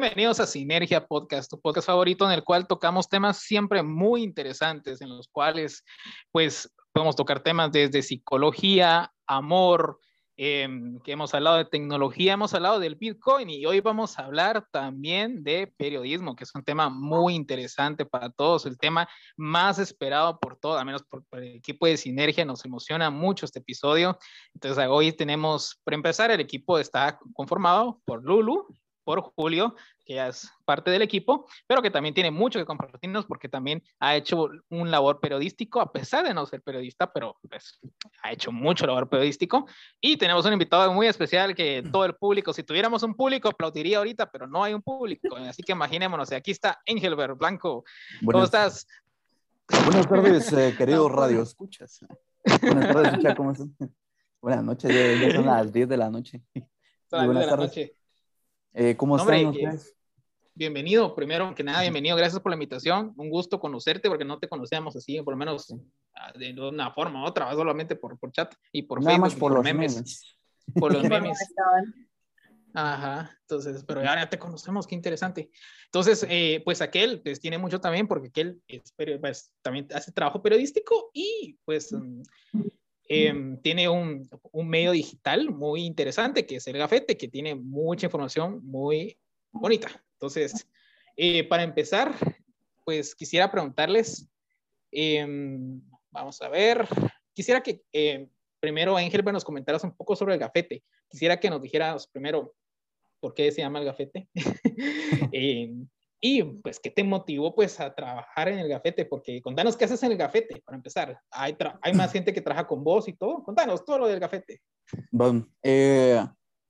Bienvenidos a Sinergia Podcast, tu podcast favorito en el cual tocamos temas siempre muy interesantes, en los cuales pues podemos tocar temas desde psicología, amor, em, que hemos hablado de tecnología, hemos hablado del Bitcoin y hoy vamos a hablar también de periodismo, que es un tema muy interesante para todos, el tema más esperado por todos, al menos por, por el equipo de Sinergia, nos emociona mucho este episodio. Entonces hoy tenemos, para empezar, el equipo está conformado por Lulu, por Julio, que ya es parte del equipo, pero que también tiene mucho que compartirnos porque también ha hecho un labor periodístico, a pesar de no ser periodista, pero pues ha hecho mucho labor periodístico. Y tenemos un invitado muy especial que todo el público, si tuviéramos un público, aplaudiría ahorita, pero no hay un público. Así que imaginémonos, aquí está Engelbert Blanco. ¿Cómo Buenas- estás? Buenas tardes, eh, queridos radio escuchas. Buenas tardes, ¿cómo están? Buenas noches, ya, son las 10 de la noche. Son las de la noche. Eh, ¿Cómo No, están ustedes? Bienvenido, primero que nada, bienvenido, gracias por la invitación, un gusto conocerte porque no te conocíamos así, por lo menos ah, de una forma u otra, solamente por, por chat y por Nada Facebook, más y por los memes. por los memes. Ajá, entonces, pero ya, te conocemos, qué interesante. Entonces, eh, pues aquel, pues tiene mucho también, porque aquel es, pues, también hace trabajo periodístico y pues mm, em, tiene un, un medio digital muy interesante, que es el Gafete, que tiene mucha información muy bonita. Entonces, eh, para empezar, pues quisiera preguntarles, em, vamos a ver, quisiera que em, primero, Engelbert, nos comentaras un poco sobre el Gafete. Quisiera que nos dijeras primero por qué se llama el gafete Eh, y pues qué te motivó pues a trabajar en el gafete, porque contanos qué haces en el gafete, para empezar. Hay, hay más gente que trabaja con vos y todo. Contanos todo lo del gafete. Bueno, eh,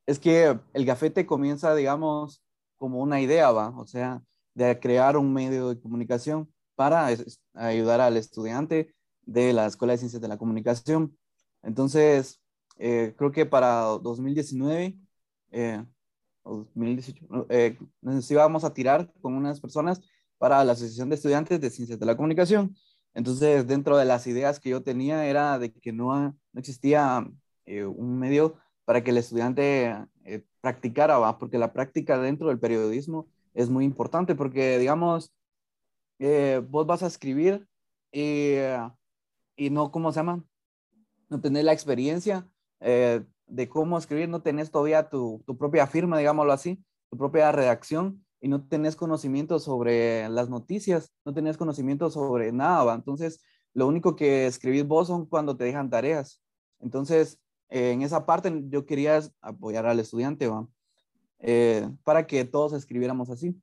es que el gafete comienza, digamos, como una idea, ¿va? O sea, de crear un medio de comunicación para ayudar al estudiante de la Escuela de Ciencias de la Comunicación. Entonces, eh, creo que para 2019, eh, o 2018, no, eh, nos íbamos a tirar con unas personas para la Asociación de Estudiantes de Ciencias de la Comunicación. Entonces, dentro de las ideas que yo tenía era de que no, no existía eh, un medio para que el estudiante eh, practicara, ¿va? porque la práctica dentro del periodismo es muy importante, porque digamos, eh, vos vas a escribir y, y no, ¿cómo se llama? No tenés la experiencia de cómo escribir, no tenés todavía tu, tu propia firma, digámoslo así, tu propia redacción y no tenés conocimiento sobre las noticias, no tenés conocimiento sobre nada, ¿va? Entonces, lo único que escribís vos son cuando te dejan tareas. Entonces, eh, en esa parte yo quería apoyar al estudiante, ¿va? Eh, para que todos escribiéramos así.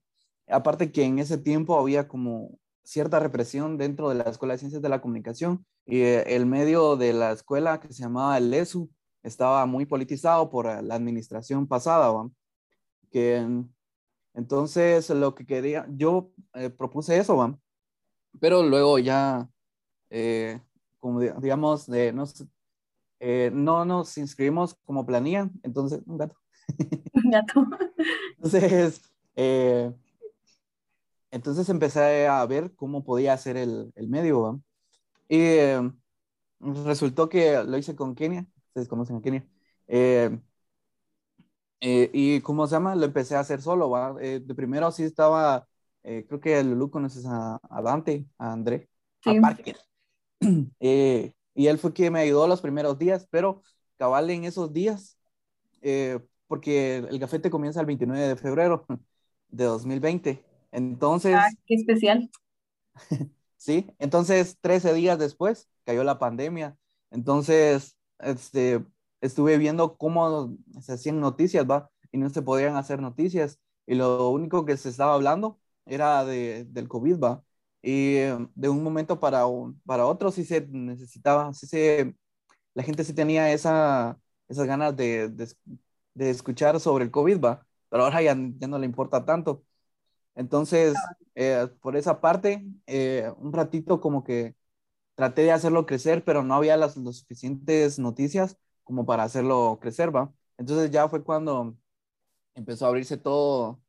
Aparte que en ese tiempo había como cierta represión dentro de la Escuela de Ciencias de la Comunicación y eh, el medio de la escuela que se llamaba el ESU estaba muy politizado por eh, la administración pasada, ¿va? Que mm, entonces lo que quería, yo eh, propuse eso, ¿va? Pero luego ya, eh, como di- digamos, de, no, eh, no nos inscribimos como planilla, entonces, un gato. Gato. Entonces, eh, entonces empecé a ver cómo podía hacer el, el medio, ¿va? Y eh, resultó que lo hice con Kenia, ustedes conocen a Kenia. Eh, eh, y ¿cómo se llama? Lo empecé a hacer solo, ¿va? Eh, de primero sí estaba, eh, creo que Lulu conoces a, a Dante, a André, Sí. a Parker. Eh, y él fue quien me ayudó los primeros días, pero cabal en esos días, eh, porque el gafete comienza el 29 de febrero de 2020. Entonces, Ah, qué especial. sí, entonces 13 días después cayó la pandemia. Entonces, este, estuve viendo cómo se hacían noticias, ¿va? Y no se podían hacer noticias. Y lo único que se estaba hablando era de, del COVID, ¿va? Y eh, de un momento para, un, para otro sí se necesitaba, sí se, la gente sí tenía esa, esas ganas de, de, de escuchar sobre el COVID, va, pero ahora ya, ya no le importa tanto. Entonces, eh, por esa parte, eh, un ratito como que traté de hacerlo crecer, pero no había las, las suficientes noticias como para hacerlo crecer, ¿va? Entonces ya fue cuando empezó a abrirse todo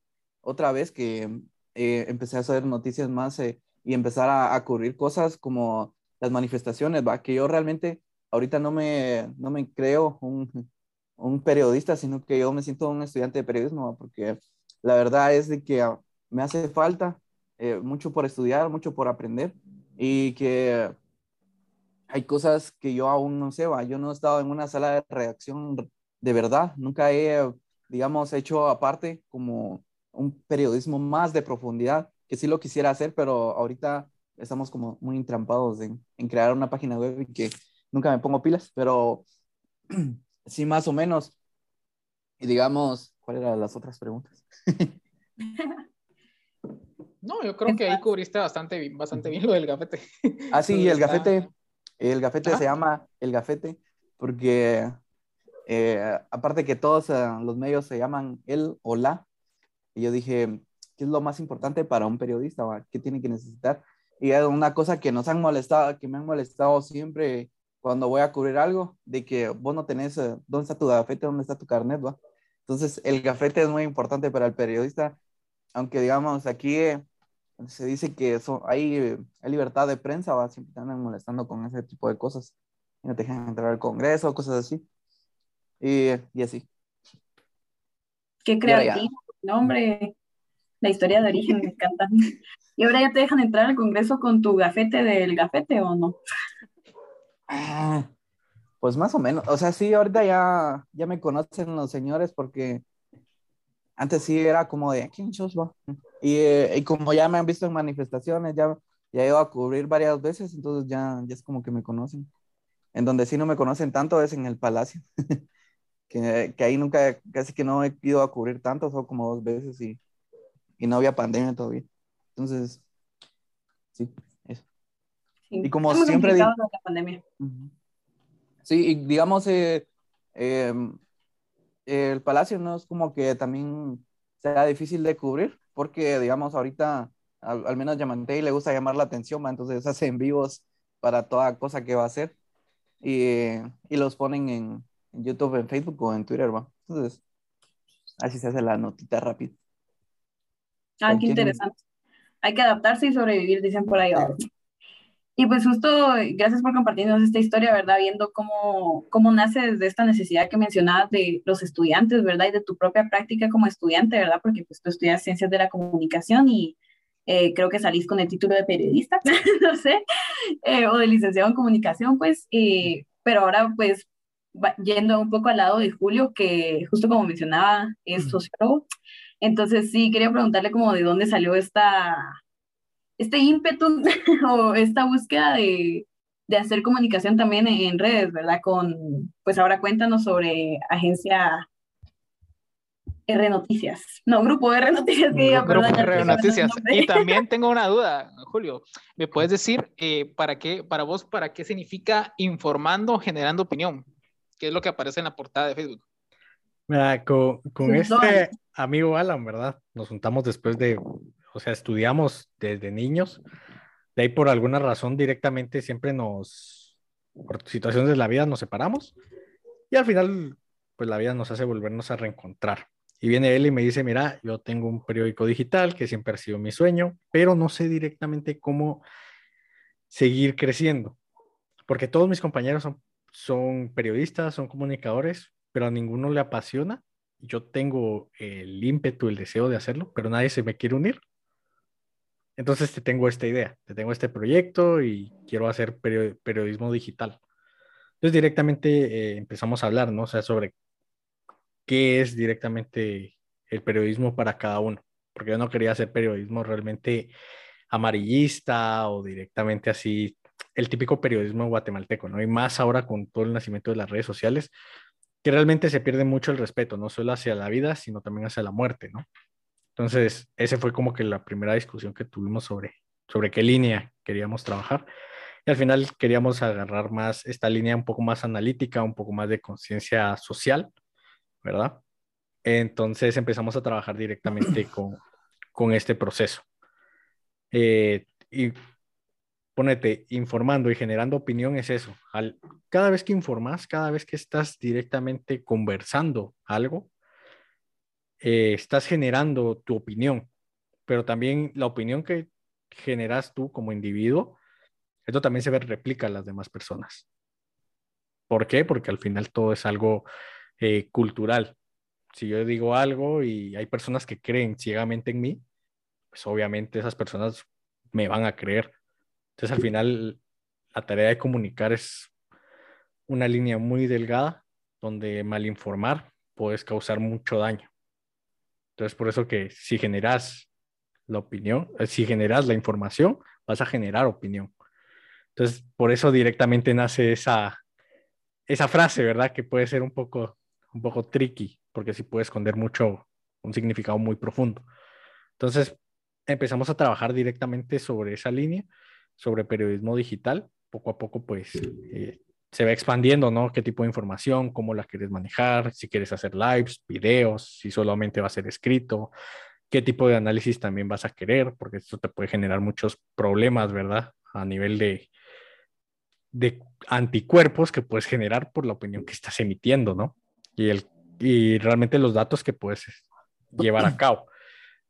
otra vez que eh, empecé a hacer noticias más eh, y empezar a, a, cubrir cosas como las manifestaciones, ¿va? Que yo realmente ahorita no me, no me creo un, un periodista, sino que yo me siento un estudiante de periodismo, ¿va? Porque la verdad es de que me hace falta eh, mucho por estudiar, mucho por aprender y que hay cosas que yo aún no sé, ¿va? yo no he estado en una sala de redacción de verdad, nunca he, digamos, hecho aparte como un periodismo más de profundidad, que sí lo quisiera hacer, pero ahorita estamos como muy entrampados en, en crear una página web y que nunca me pongo pilas, pero sí más o menos. Y digamos, ¿cuáles eran las otras preguntas? No, yo creo que ahí cubriste bastante bastante bien lo del gafete. Ah, sí, el gafete, el gafete ¿Ah? se llama el gafete porque eh, aparte que todos uh, los medios se llaman él o la, y yo dije, ¿qué es lo más importante para un periodista? ¿va? ¿Qué tiene que necesitar? Y es una cosa que nos han molestado, que me han molestado siempre cuando voy a cubrir algo, de que vos no tenés, uh, ¿dónde está tu gafete? ¿Dónde está tu carnet? ¿va? Entonces, el gafete es muy importante para el periodista, aunque digamos, aquí se dice que son, hay, hay, libertad de prensa, ¿va? siempre te andan molestando con ese tipo de cosas. No te dejan entrar al Congreso, cosas así. Y, y así. Qué creativo, no, hombre. La historia de origen me encanta. ¿Y ahora ya te dejan entrar al Congreso con tu gafete del gafete o no? Ah, pues más o menos. O sea, sí, ahorita ya, ya me conocen los señores porque antes sí era como de, ¿quién sos va? Y, y, como ya me han visto en manifestaciones, ya, ya he ido a cubrir varias veces, entonces ya, ya es como que me conocen. En donde sí no me conocen tanto es en el Palacio, que, que, ahí nunca, casi que no he ido a cubrir tanto, solo como dos veces y, y no había pandemia todavía. Entonces, sí, eso. Sí, y como siempre... complicado la pandemia. Sí, y digamos, eh, eh, el Palacio no es como que también sea difícil de cubrir, porque digamos ahorita al, al menos Yamantei le gusta llamar la atención, ¿va? entonces hace en vivos para toda cosa que va a hacer y, y los ponen en, en, YouTube, en Facebook o en Twitter, ¿va? entonces así se hace la notita rápida. Ah, qué interesante. Hay que adaptarse y sobrevivir, dicen por ahí. Y pues justo, gracias por compartirnos esta historia, ¿verdad? Viendo cómo, cómo nace desde esta necesidad que mencionabas de los estudiantes, ¿verdad? Y de tu propia práctica como estudiante, ¿verdad? Porque pues tú estudias ciencias de la comunicación y eh, creo que salís con el título de periodista, no sé, eh, o de licenciado en comunicación, pues, eh, pero ahora pues yendo un poco al lado de Julio, que justo como mencionaba, es sociólogo. Entonces sí, quería preguntarle como de dónde salió esta este ímpetu o esta búsqueda de, de, hacer comunicación también en redes, ¿verdad? Con, pues ahora cuéntanos sobre agencia R Noticias. No, grupo R Noticias. Que grupo perdón, R Noticias. Y también tengo una duda, Julio. ¿Me puedes decir eh, para qué, para vos, para qué significa informando, generando opinión? ¿Qué es lo que aparece en la portada de Facebook? Mira, con, con este amigo Alan, ¿verdad? Nos juntamos después de o sea, estudiamos desde niños, de ahí por alguna razón directamente siempre nos, por situaciones de la vida nos separamos y al final, pues la vida nos hace volvernos a reencontrar. Y viene él y me dice, mira, yo tengo un periódico digital que siempre ha sido mi sueño, pero no sé directamente cómo seguir creciendo, porque todos mis compañeros son, son periodistas, son comunicadores, pero a ninguno le apasiona. Yo tengo el ímpetu, el deseo de hacerlo, pero nadie se me quiere unir. Entonces te tengo esta idea, te tengo este proyecto y quiero hacer periodismo digital. Entonces directamente eh, empezamos a hablar, ¿no? O sea, sobre qué es directamente el periodismo para cada uno, porque yo no quería hacer periodismo realmente amarillista o directamente así, el típico periodismo guatemalteco, ¿no? Y más ahora con todo el nacimiento de las redes sociales, que realmente se pierde mucho el respeto, no solo hacia la vida, sino también hacia la muerte, ¿no? Entonces, ese fue como que la primera discusión que tuvimos sobre sobre qué línea queríamos trabajar. Y al final queríamos agarrar más esta línea un poco más analítica, un poco más de conciencia social, ¿verdad? Entonces empezamos a trabajar directamente con, con este proceso. Eh, y ponete, informando y generando opinión es eso. Al, cada vez que informas, cada vez que estás directamente conversando algo, eh, estás generando tu opinión, pero también la opinión que generas tú como individuo, esto también se replica a las demás personas. ¿Por qué? Porque al final todo es algo eh, cultural. Si yo digo algo y hay personas que creen ciegamente en mí, pues obviamente esas personas me van a creer. Entonces al final la tarea de comunicar es una línea muy delgada donde mal informar puedes causar mucho daño. Entonces por eso que si generas la opinión, eh, si generas la información, vas a generar opinión. Entonces por eso directamente nace esa, esa frase, ¿verdad? Que puede ser un poco, un poco tricky, porque sí puede esconder mucho, un significado muy profundo. Entonces empezamos a trabajar directamente sobre esa línea, sobre periodismo digital. Poco a poco, pues, eh, se va expandiendo, ¿no? ¿Qué tipo de información? ¿Cómo la quieres manejar? Si quieres hacer lives, videos, si solamente va a ser escrito, qué tipo de análisis también vas a querer, porque esto te puede generar muchos problemas, ¿verdad? A nivel de, de anticuerpos que puedes generar por la opinión que estás emitiendo, ¿no? Y, el, y realmente los datos que puedes llevar a cabo.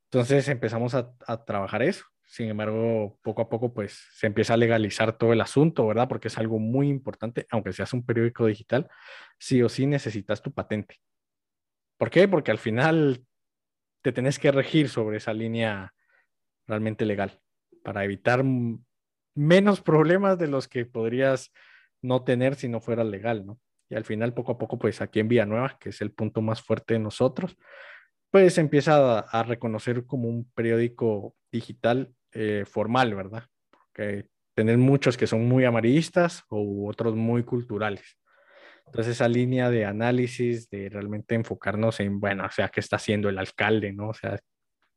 Entonces empezamos a, trabajar eso. Sin embargo, poco a poco, pues se empieza a legalizar todo el asunto, ¿verdad? Porque es algo muy importante, aunque seas un periódico digital, sí o sí necesitas tu patente. ¿Por qué? Porque al final te tenés que regir sobre esa línea realmente legal para evitar menos problemas de los que podrías no tener si no fuera legal, ¿no? Y al final, poco a poco, pues aquí en Villanueva, que es el punto más fuerte de nosotros, pues empieza a, reconocer como un periódico digital eh, formal, ¿verdad? Porque tener muchos que son muy amarillistas o otros muy culturales. Entonces esa línea de análisis, de realmente enfocarnos en, bueno, o sea, qué está haciendo el alcalde, ¿no? O sea,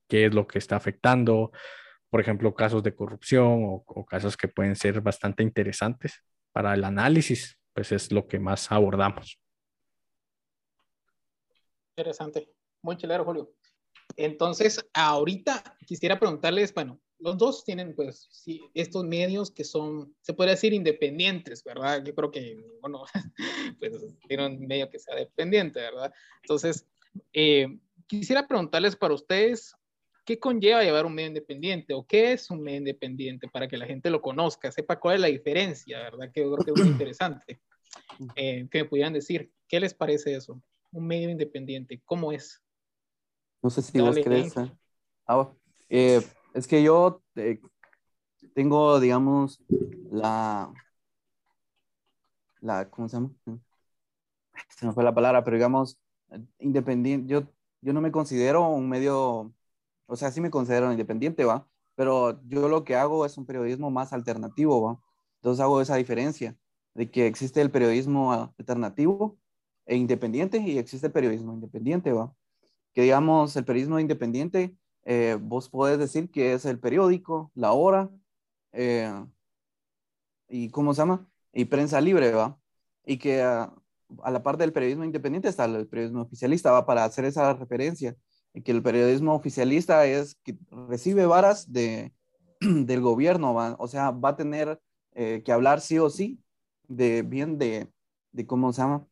qué es lo que está afectando, por ejemplo, casos de corrupción o, o casos que pueden ser bastante interesantes para el análisis, pues es lo que más abordamos. Interesante. Muy chelero, Julio. Entonces, ahorita quisiera preguntarles, bueno, los dos tienen pues sí, estos medios que son, se puede decir, independientes, ¿verdad? Yo creo que bueno, pues tiene un medio que sea dependiente, ¿verdad? Entonces, eh, quisiera preguntarles para ustedes, ¿qué conlleva llevar un medio independiente o qué es un medio independiente para que la gente lo conozca, sepa cuál es la diferencia, ¿verdad? Que yo creo que es muy interesante. Eh, que me pudieran decir, ¿qué les parece eso? Un medio independiente, ¿cómo es? No sé si vos crees. ¿eh? Ah, eh, es que yo eh, tengo, digamos, la, la, ¿cómo se llama? Se me fue la palabra, pero digamos, independiente, yo, yo no me considero un medio, o sea, sí me considero independiente, ¿va? Pero yo lo que hago es un periodismo más alternativo, ¿va? Entonces hago esa diferencia de que existe el periodismo alternativo e independiente y existe el periodismo independiente, ¿va? Que digamos el periodismo independiente, eh, vos podés decir que es el periódico, la hora, eh, y cómo se llama, y prensa libre, ¿va? Y que a, la parte del periodismo independiente está el periodismo oficialista, ¿va? Para hacer esa referencia, y que el periodismo oficialista es que recibe varas de, del gobierno, ¿va? O sea, va a tener eh, que hablar sí o sí de bien de, de cómo se llama,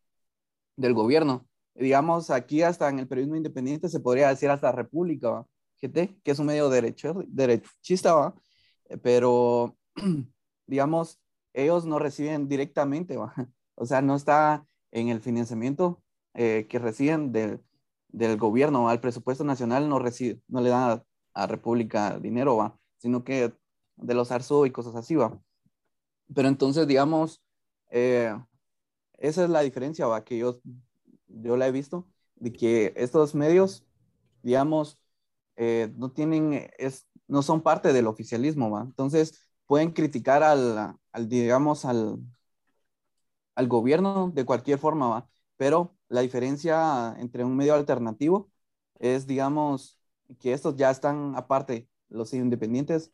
del gobierno digamos, aquí hasta en el periodismo independiente se podría decir hasta República, GT, que es un medio derecho, derechista, ¿va? pero digamos, ellos no reciben directamente, ¿va? o sea, no está en el financiamiento eh, que reciben del, del gobierno, al presupuesto nacional no recibe, no le dan a, República dinero, ¿va? sino que de los ARSO y cosas así, ¿va? Pero entonces, digamos, eh, esa es la diferencia, ¿va? Que ellos yo la he visto, de que estos medios, digamos, eh, no tienen, es, no son parte del oficialismo, ¿va? Entonces, pueden criticar al, al, digamos, al, al gobierno de cualquier forma, ¿va? Pero la diferencia entre un medio alternativo es, digamos, que estos ya están aparte, los independientes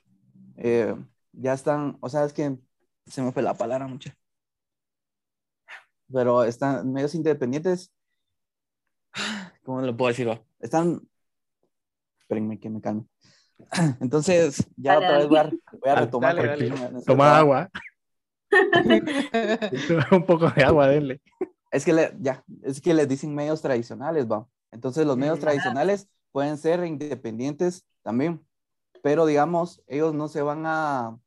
eh, ya están, o sea, es que se me fue la palabra mucho. Pero están medios independientes, ¿cómo lo puedo decir? Están, espérenme que me calme. Entonces, ya otra vez voy a, retomar. Toma agua. un poco de agua, denle. Es que le, ya, es que les dicen medios tradicionales, va. Entonces los medios tradicionales pueden ser independientes también, pero digamos, ellos no se van a,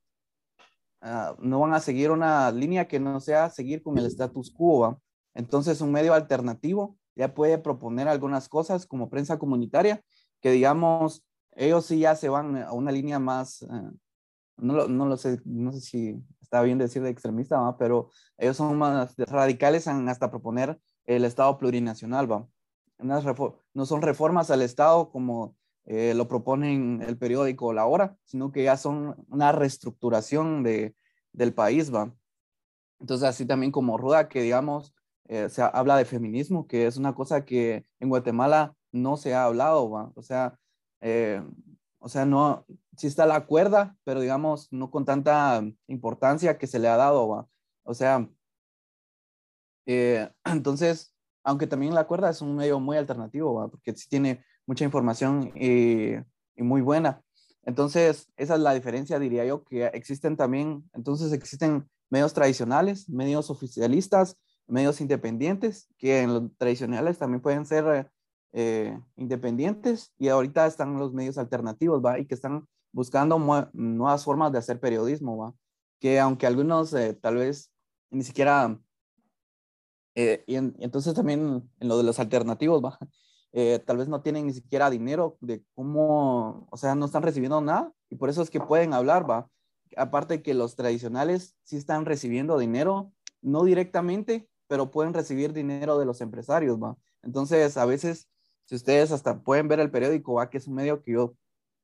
no van a seguir una línea que no sea seguir con el status quo, ¿va? Entonces un medio alternativo ya puede proponer algunas cosas como prensa comunitaria, que digamos, ellos sí ya se van a una línea más, eh, no, lo, no, lo, sé, no sé si está bien decir de extremista, ¿va? pero ellos son más radicales hasta proponer el Estado plurinacional, ¿va? no son reformas al Estado como eh, lo proponen el periódico La Hora, sino que ya son una reestructuración de, del país, ¿va? Entonces, así también como Ruda, que digamos, eh, se habla de feminismo, que es una cosa que en Guatemala no se ha hablado. O sea, eh, o sea, no, sí está la cuerda, pero digamos, no con tanta importancia que se le ha dado. O sea, eh, entonces, aunque también la cuerda es un medio muy alternativo. Porque sí tiene mucha información y muy buena. Entonces, esa es la diferencia, diría yo, que existen también, entonces existen medios tradicionales, medios oficialistas, medios independientes, que en los tradicionales también pueden ser eh, independientes y ahorita están los medios alternativos, ¿va? Y que están buscando nuevas formas de hacer periodismo, ¿va? Que aunque algunos eh, tal vez ni siquiera... Eh, y, entonces también en lo de los alternativos, ¿va? tal vez no tienen ni siquiera dinero de cómo, o sea, no están recibiendo nada y por eso es que pueden hablar, ¿va? Aparte que los tradicionales sí están recibiendo dinero, no directamente, pero pueden recibir dinero de los empresarios, ¿va? Entonces, a veces si ustedes hasta pueden ver el periódico, va, que es un medio que yo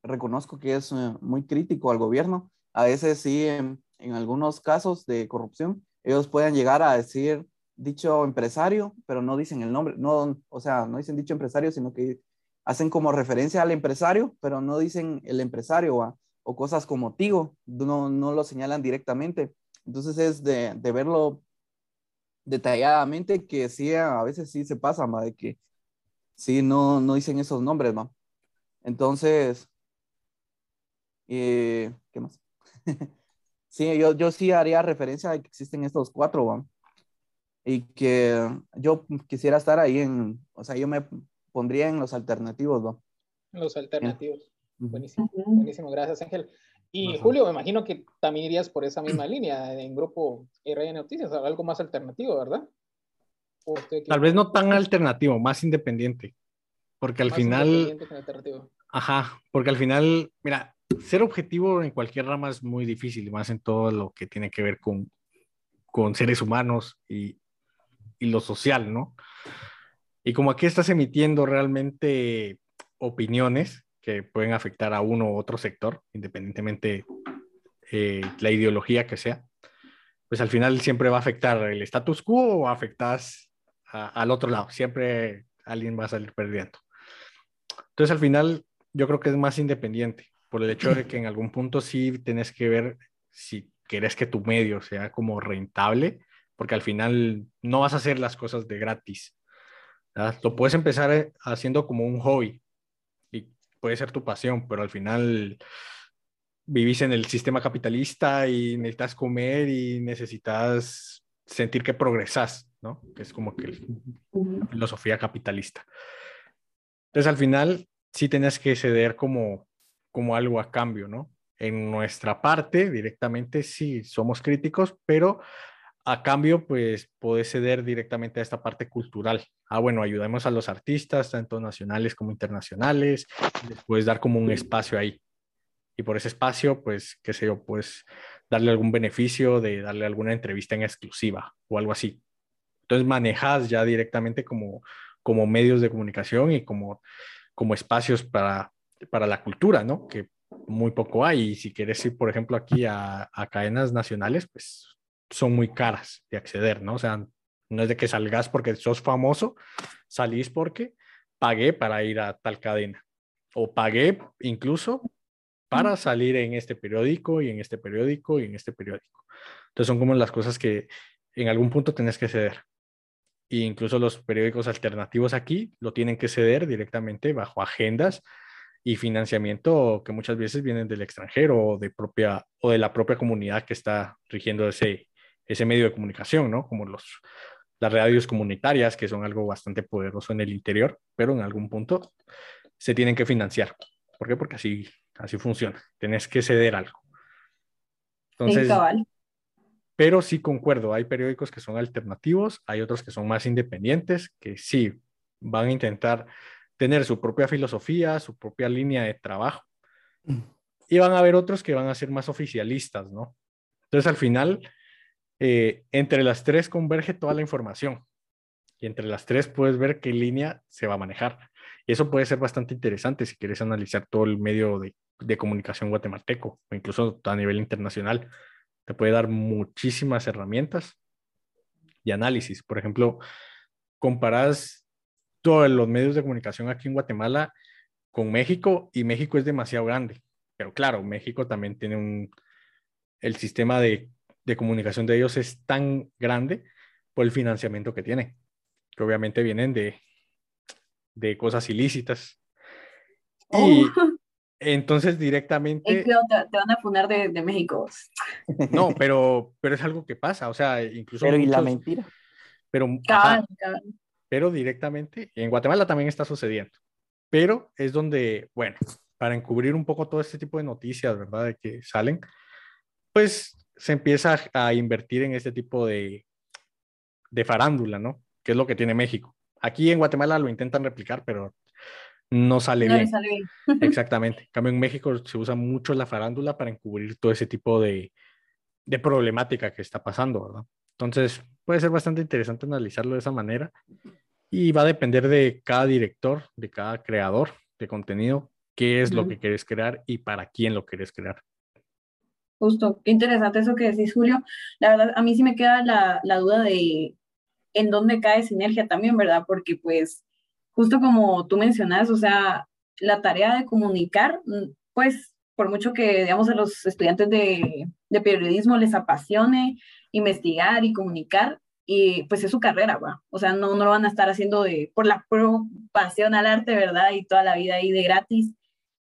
reconozco que es eh, muy crítico al gobierno, a veces sí, en, algunos casos de corrupción, ellos pueden llegar a decir dicho empresario, pero no dicen el nombre, no, o sea, no dicen dicho empresario, sino que hacen como referencia al empresario, pero no dicen el empresario, o cosas como Tigo, no, no lo señalan directamente. Entonces es de verlo detalladamente que sí, a veces sí se pasa, ¿va? de que Sí, no, no dicen esos nombres, ¿no? Entonces, eh, ¿qué más? sí, yo, yo sí haría referencia a que existen estos cuatro, ¿no? Y que yo quisiera estar ahí en, o sea, yo me pondría en los alternativos, ¿no? Los alternativos. Buenísimo, buenísimo, gracias Ángel. Y Julio, me imagino que también irías por esa misma línea en grupo RN Noticias, algo más alternativo, ¿verdad? Tal vez no tan alternativo, más independiente. Porque al final... Ajá, porque al final, mira, ser objetivo en cualquier rama es muy difícil, más en todo lo que tiene que ver con, con seres humanos y, y lo social, ¿no? Y como aquí estás emitiendo realmente opiniones que pueden afectar a uno u otro sector, independientemente eh, la ideología que sea, pues al final siempre va a afectar el status quo o afectas al otro lado. Siempre alguien va a salir perdiendo. Entonces, al final, yo creo que es más independiente, por el hecho de que en algún punto sí tenés que ver si querés que tu medio sea como rentable, porque al final no vas a hacer las cosas de gratis. Lo puedes empezar eh, haciendo como un hobby puede ser tu pasión, pero al final vivís en el sistema capitalista y necesitas comer y necesitas sentir que progresas. ¿no? Que es como que la filosofía capitalista. Entonces, al final, sí tienes que ceder como, como algo a cambio, ¿no? En nuestra parte, directamente, sí, somos críticos, pero a cambio, pues, puedes ceder directamente a esta parte cultural. Ah, bueno, ayudemos a los artistas, tanto nacionales como internacionales, les puedes dar como un espacio ahí. Y por ese espacio, pues, qué sé yo, pues, darle algún beneficio de darle alguna entrevista en exclusiva o algo así. Entonces manejas ya directamente como, como medios de comunicación y como, como espacios para, para la cultura, ¿no? Que muy poco hay. Y si quieres ir, por ejemplo, aquí a, a cadenas nacionales, pues son muy caras de acceder, ¿no? O sea, no es de que salgas porque sos famoso, salís porque pagué para ir a tal cadena. O pagué incluso para salir en este periódico y en este periódico y en este periódico. Entonces son como las cosas que en algún punto tenés que ceder. E incluso los periódicos alternativos aquí lo tienen que ceder directamente bajo agendas y financiamiento que muchas veces vienen del extranjero o de, propia, o de la propia comunidad que está rigiendo ese, ese medio de comunicación, ¿no? Como los, las radios comunitarias, que son algo bastante poderoso en el interior, pero en algún punto se tienen que financiar. ¿Por qué? Porque así, así funciona. Tienes que ceder algo. Entonces, pero sí concuerdo, hay periódicos que son alternativos, hay otros que son más independientes, que sí van a intentar tener su propia filosofía, su propia línea de trabajo. Y van a haber otros que van a ser más oficialistas, ¿no? Entonces, al final, eh, entre las tres converge toda la información. Y entre las tres puedes ver qué línea se va a manejar. Y eso puede ser bastante interesante si quieres analizar todo el medio de, de comunicación guatemalteco o incluso a nivel internacional. Te puede dar muchísimas herramientas y análisis. Por ejemplo, comparas todos los medios de comunicación aquí en Guatemala con México y México es demasiado grande. Pero claro, México también tiene un, el sistema de, de comunicación de ellos es tan grande por el financiamiento que tiene, que obviamente vienen de, de cosas ilícitas. Y oh. entonces directamente... Te, van a funar de, de, México. No, pero, pero es algo que pasa, o sea, incluso... Pero y la mentira. Pero, pero directamente, en Guatemala también está sucediendo. Pero es donde, bueno, para encubrir un poco todo este tipo de noticias, ¿verdad? De que salen, pues se empieza a invertir en este tipo de, de farándula, ¿no? Que es lo que tiene México. Aquí en Guatemala lo intentan replicar, pero no sale bien. Sale bien. Exactamente. En cambio, en México se usa mucho la farándula para encubrir todo ese tipo de, de problemática que está pasando, ¿verdad? Entonces, puede ser bastante interesante analizarlo de esa manera y va a depender de cada director, de cada creador de contenido, qué es lo que quieres crear y para quién lo quieres crear. Justo, qué interesante eso que decís, Julio. La verdad, a mí sí me queda la, la duda de en dónde cae sinergia también, ¿verdad? Porque pues, justo como tú mencionas, o sea, la tarea de comunicar, pues, por mucho que, digamos, a los estudiantes de, de periodismo les apasione investigar y comunicar, y pues es su carrera, ¿verdad? O sea, no, no lo van a estar haciendo de, por la pasión al arte, ¿verdad? Y toda la vida ahí de gratis.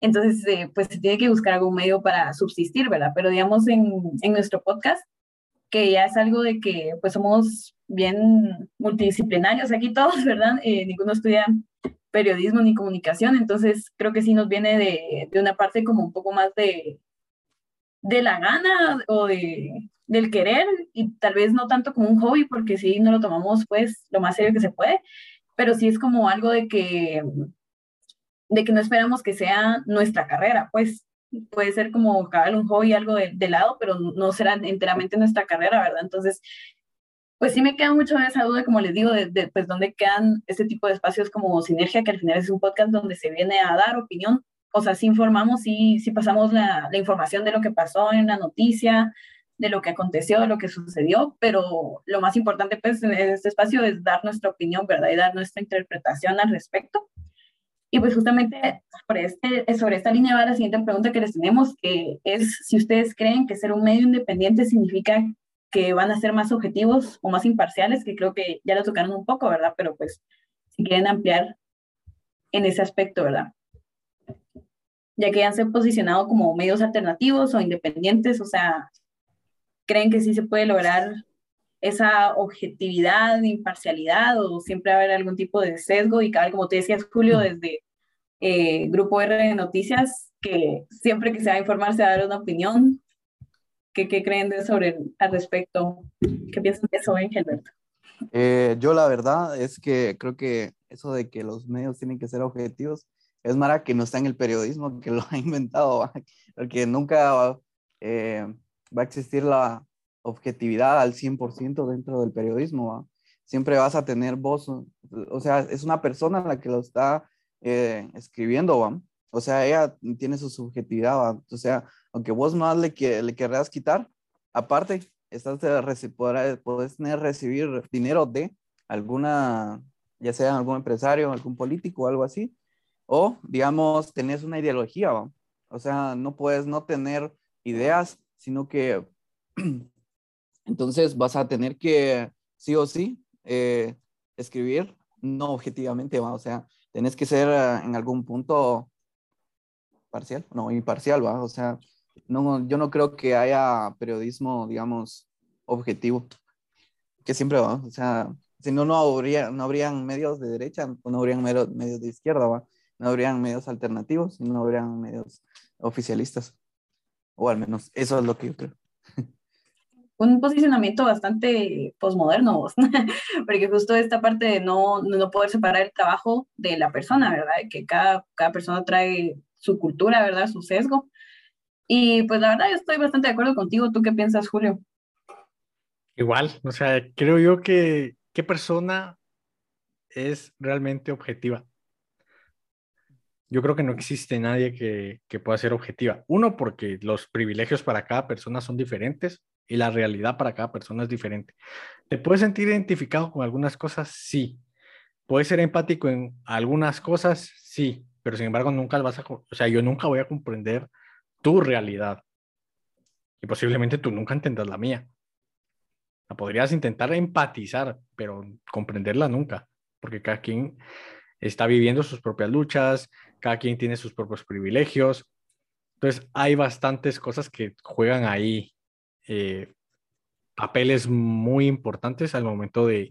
Entonces, eh, pues se tiene que buscar algún medio para subsistir, ¿verdad? Pero digamos, en, en nuestro podcast, que ya es algo de que pues somos bien multidisciplinarios aquí todos, ¿verdad? Eh, ninguno estudia periodismo ni comunicación, entonces creo que sí nos viene de, de, una parte como un poco más de, de la gana o de, del querer y tal vez no tanto como un hobby porque sí no lo tomamos pues lo más serio que se puede, pero sí es como algo de que de que no esperamos que sea nuestra carrera, pues puede ser como cada un hobby, algo de, lado, pero no será enteramente nuestra carrera, ¿verdad? Entonces, pues sí me queda mucho esa duda, como les digo, de, de pues dónde quedan este tipo de espacios como Sinergia, que al final es un podcast donde se viene a dar opinión, o sea, sí informamos, sí, sí pasamos la, la información de lo que pasó en la noticia, de lo que aconteció, de lo que sucedió, pero lo más importante pues en este espacio es dar nuestra opinión, ¿verdad? Y dar nuestra interpretación al respecto. Y pues justamente sobre, este, sobre esta línea va la siguiente pregunta que les tenemos, que es si ustedes creen que ser un medio independiente significa que van a ser más objetivos o más imparciales, que creo que ya lo tocaron un poco, ¿verdad? Pero pues si quieren ampliar en ese aspecto, ¿verdad? Ya que han se posicionado como medios alternativos o independientes, o sea, ¿creen que sí se puede lograr esa objetividad, imparcialidad o siempre va a haber algún tipo de sesgo y cada como te decías Julio desde eh, Grupo R de Noticias que siempre que se va a informar se va a dar una opinión. ¿Qué, qué creen de sobre al respecto? ¿Qué piensan de eso, Engelbert? Eh, yo la verdad es que creo que eso de que los medios tienen que ser objetivos es Mara que no está en el periodismo, que lo ha inventado, porque nunca eh, va a existir la, objetividad al 100% dentro del periodismo. Siempre vas a tener voz, o sea, es una persona la que lo está eh, escribiendo, ¿va? o sea, ella tiene su subjetividad, o sea, aunque vos no le, le querrás quitar, aparte, estás de, podés tener recibir dinero de alguna, ya sea algún empresario, algún político algo así, o digamos, tenés una ideología, ¿va? O sea, no puedes no tener ideas, sino que entonces vas a tener que sí o sí eh, escribir, no objetivamente, ¿va? o sea, tenés que ser eh, en algún punto parcial, no, imparcial, ¿va? O sea, no, yo no creo que haya periodismo, digamos, objetivo, que siempre va, o sea, si no, no, habría, no habrían medios de derecha, no habrían medios, medios de izquierda, ¿va? no habrían medios alternativos no habrían medios oficialistas, o al menos eso es lo que yo creo. Un posicionamiento bastante posmoderno, porque justo esta parte de no, no poder separar el trabajo de la persona, ¿verdad? Que cada, cada persona trae su cultura, ¿verdad? Su sesgo. Y pues la verdad yo estoy bastante de acuerdo contigo. ¿Tú qué piensas, Julio? Igual, o sea, creo yo que qué persona es realmente objetiva. Yo creo que no existe nadie que, que pueda ser objetiva. Uno, porque los privilegios para cada persona son diferentes y la realidad para cada persona es diferente. ¿Te puedes sentir identificado con algunas cosas? Sí. ¿Puedes ser empático en algunas cosas? Sí, pero sin embargo nunca vas a, o sea, yo nunca voy a comprender tu realidad y posiblemente tú nunca entendas la mía. La podrías intentar empatizar, pero comprenderla nunca, porque cada quien está viviendo sus propias luchas, cada quien tiene sus propios privilegios. Entonces hay bastantes cosas que juegan ahí eh, papeles muy importantes al momento de,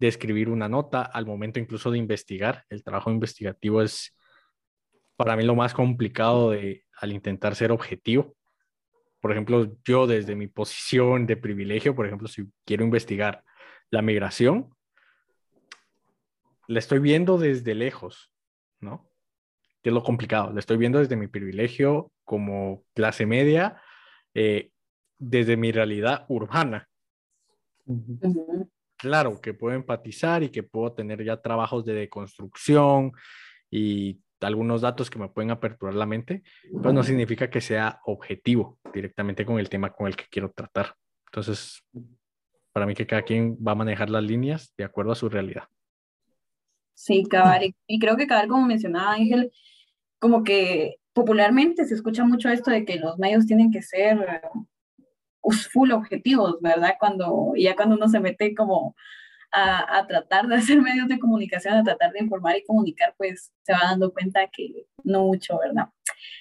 escribir una nota, al momento incluso de investigar. El trabajo investigativo es para mí lo más complicado de, al intentar ser objetivo. Por ejemplo, yo desde mi posición de privilegio, por ejemplo, si quiero investigar la migración, la estoy viendo desde lejos, ¿no? Que es lo complicado. La estoy viendo desde mi privilegio como clase media, eh, desde mi realidad urbana. Claro que puedo empatizar y que puedo tener ya trabajos de deconstrucción y algunos datos que me pueden aperturar la mente, pero no significa que sea objetivo directamente con el tema con el que quiero tratar. Entonces, para mí que cada quien va a manejar las líneas de acuerdo a su realidad. Sí, cabal. Y creo que cabal, como mencionaba Ángel, como que popularmente se escucha mucho esto de que los medios tienen que ser full objetivos, ¿verdad? Cuando ya cuando uno se mete como a, a, tratar de hacer medios de comunicación, a tratar de informar y comunicar, pues se va dando cuenta que no mucho, ¿verdad?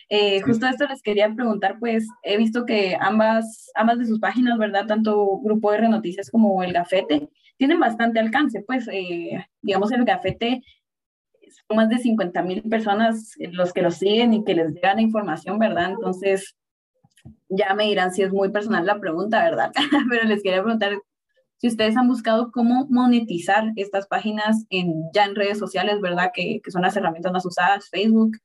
Eh, Justo esto les quería preguntar, pues he visto que ambas, ambas de sus páginas, ¿verdad? Tanto Grupo R Noticias como El Gafete, tienen bastante alcance, pues eh, digamos El Gafete son más de 50 mil personas los que lo siguen y que les llegan la información, ¿verdad? Entonces, ya me dirán si es muy personal la pregunta, ¿verdad? Pero les quería preguntar si ustedes han buscado cómo monetizar estas páginas en, ya en redes sociales, ¿verdad? Que, que son las herramientas más usadas, Facebook,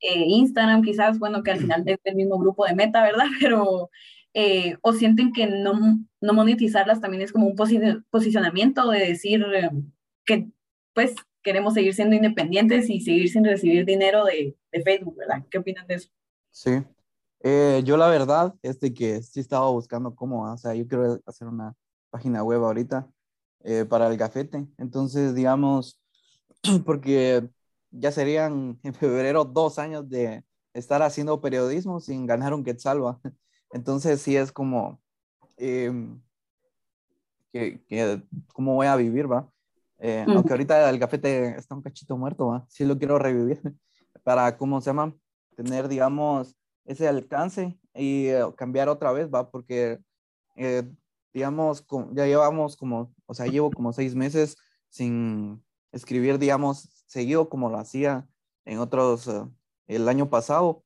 eh, Instagram quizás, bueno, que al final es el mismo grupo de meta, ¿verdad? Pero, eh, o sienten que no, no monetizarlas también es como un posicionamiento de decir eh, que pues queremos seguir siendo independientes y seguir sin recibir dinero de, de Facebook, ¿verdad? ¿Qué opinan de eso? Sí, eh, yo la verdad es de que sí estaba buscando cómo, o sea, yo quiero hacer una página web ahorita eh, para el gafete. Entonces, digamos, porque ya serían en febrero dos años de estar haciendo periodismo sin ganar un quetzal, Entonces, sí es como, em, que, que, ¿cómo voy a vivir, va? Eh, aunque ahorita el gafete está un cachito muerto, va. Sí lo quiero revivir para, ¿cómo se llama? Tener, digamos, ese alcance y eh, cambiar otra vez, va, porque, eh, digamos, ya llevamos como, o sea, llevo como seis meses sin escribir, digamos, seguido como lo hacía en otros, eh, el año pasado.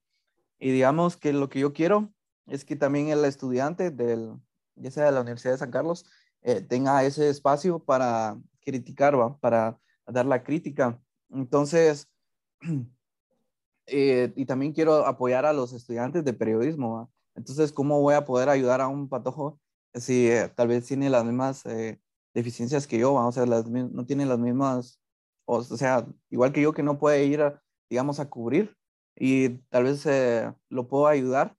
Y digamos que lo que yo quiero es que también el estudiante del, ya sea de la Universidad de San Carlos, tenga ese espacio para criticar, ¿va? para dar la crítica. Entonces, Eh, y también quiero apoyar a los estudiantes de periodismo. Entonces, ¿cómo voy a poder ayudar a un patojo si eh, tal vez tiene las mismas eh, deficiencias que yo? O sea, las, no tiene las mismas, o, sea, igual que yo que no puede ir, a, digamos, a cubrir y tal vez lo puedo ayudar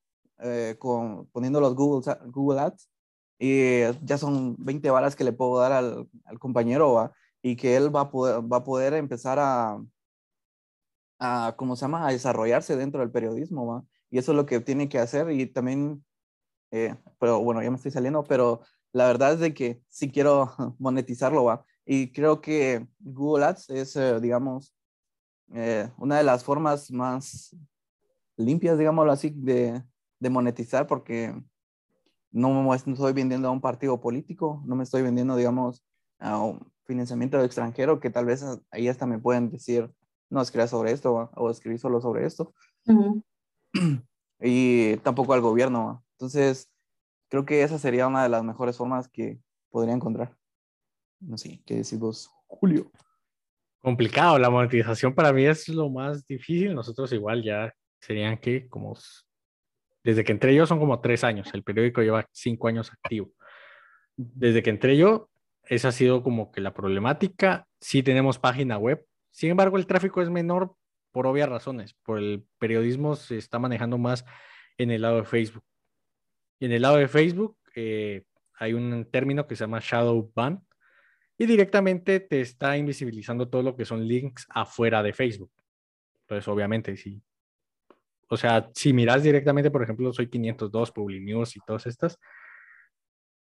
con, poniendo los Google, Google Ads y ya son 20 balas que le puedo dar al, al compañero y que él va a poder, va a poder empezar a, a, ¿cómo se llama?, a desarrollarse dentro del periodismo, ¿va? y eso es lo que tiene que hacer y también, eh, pero bueno, ya me estoy saliendo, pero la verdad es de que sí quiero monetizarlo, ¿va? Y creo que Google Ads es, eh, digamos, eh, una de las formas más limpias, digámoslo así, de, de monetizar porque no me estoy vendiendo a un partido político, no me estoy vendiendo, digamos, a un financiamiento extranjero que tal vez ahí hasta me pueden decir, no escribas sobre esto o escribir solo sobre esto. Y tampoco al gobierno. Entonces, creo que esa sería una de las mejores formas que podría encontrar. No sé, ¿qué decís vos, Julio? Complicado, la monetización para mí es lo más difícil. Nosotros igual ya serían que como desde que entré yo son como tres años. El periódico lleva cinco años activo. Desde que entré yo, esa ha sido como que la problemática. Sí tenemos página web. Sin embargo, el tráfico es menor por obvias razones. Por el periodismo se está manejando más en el lado de Facebook. Y en el lado de Facebook eh, hay un término que se llama shadow ban y directamente te está invisibilizando todo lo que son links afuera de Facebook. Entonces, obviamente, sí o sea, si miras directamente, por ejemplo, soy 502, Publinews y todas estas,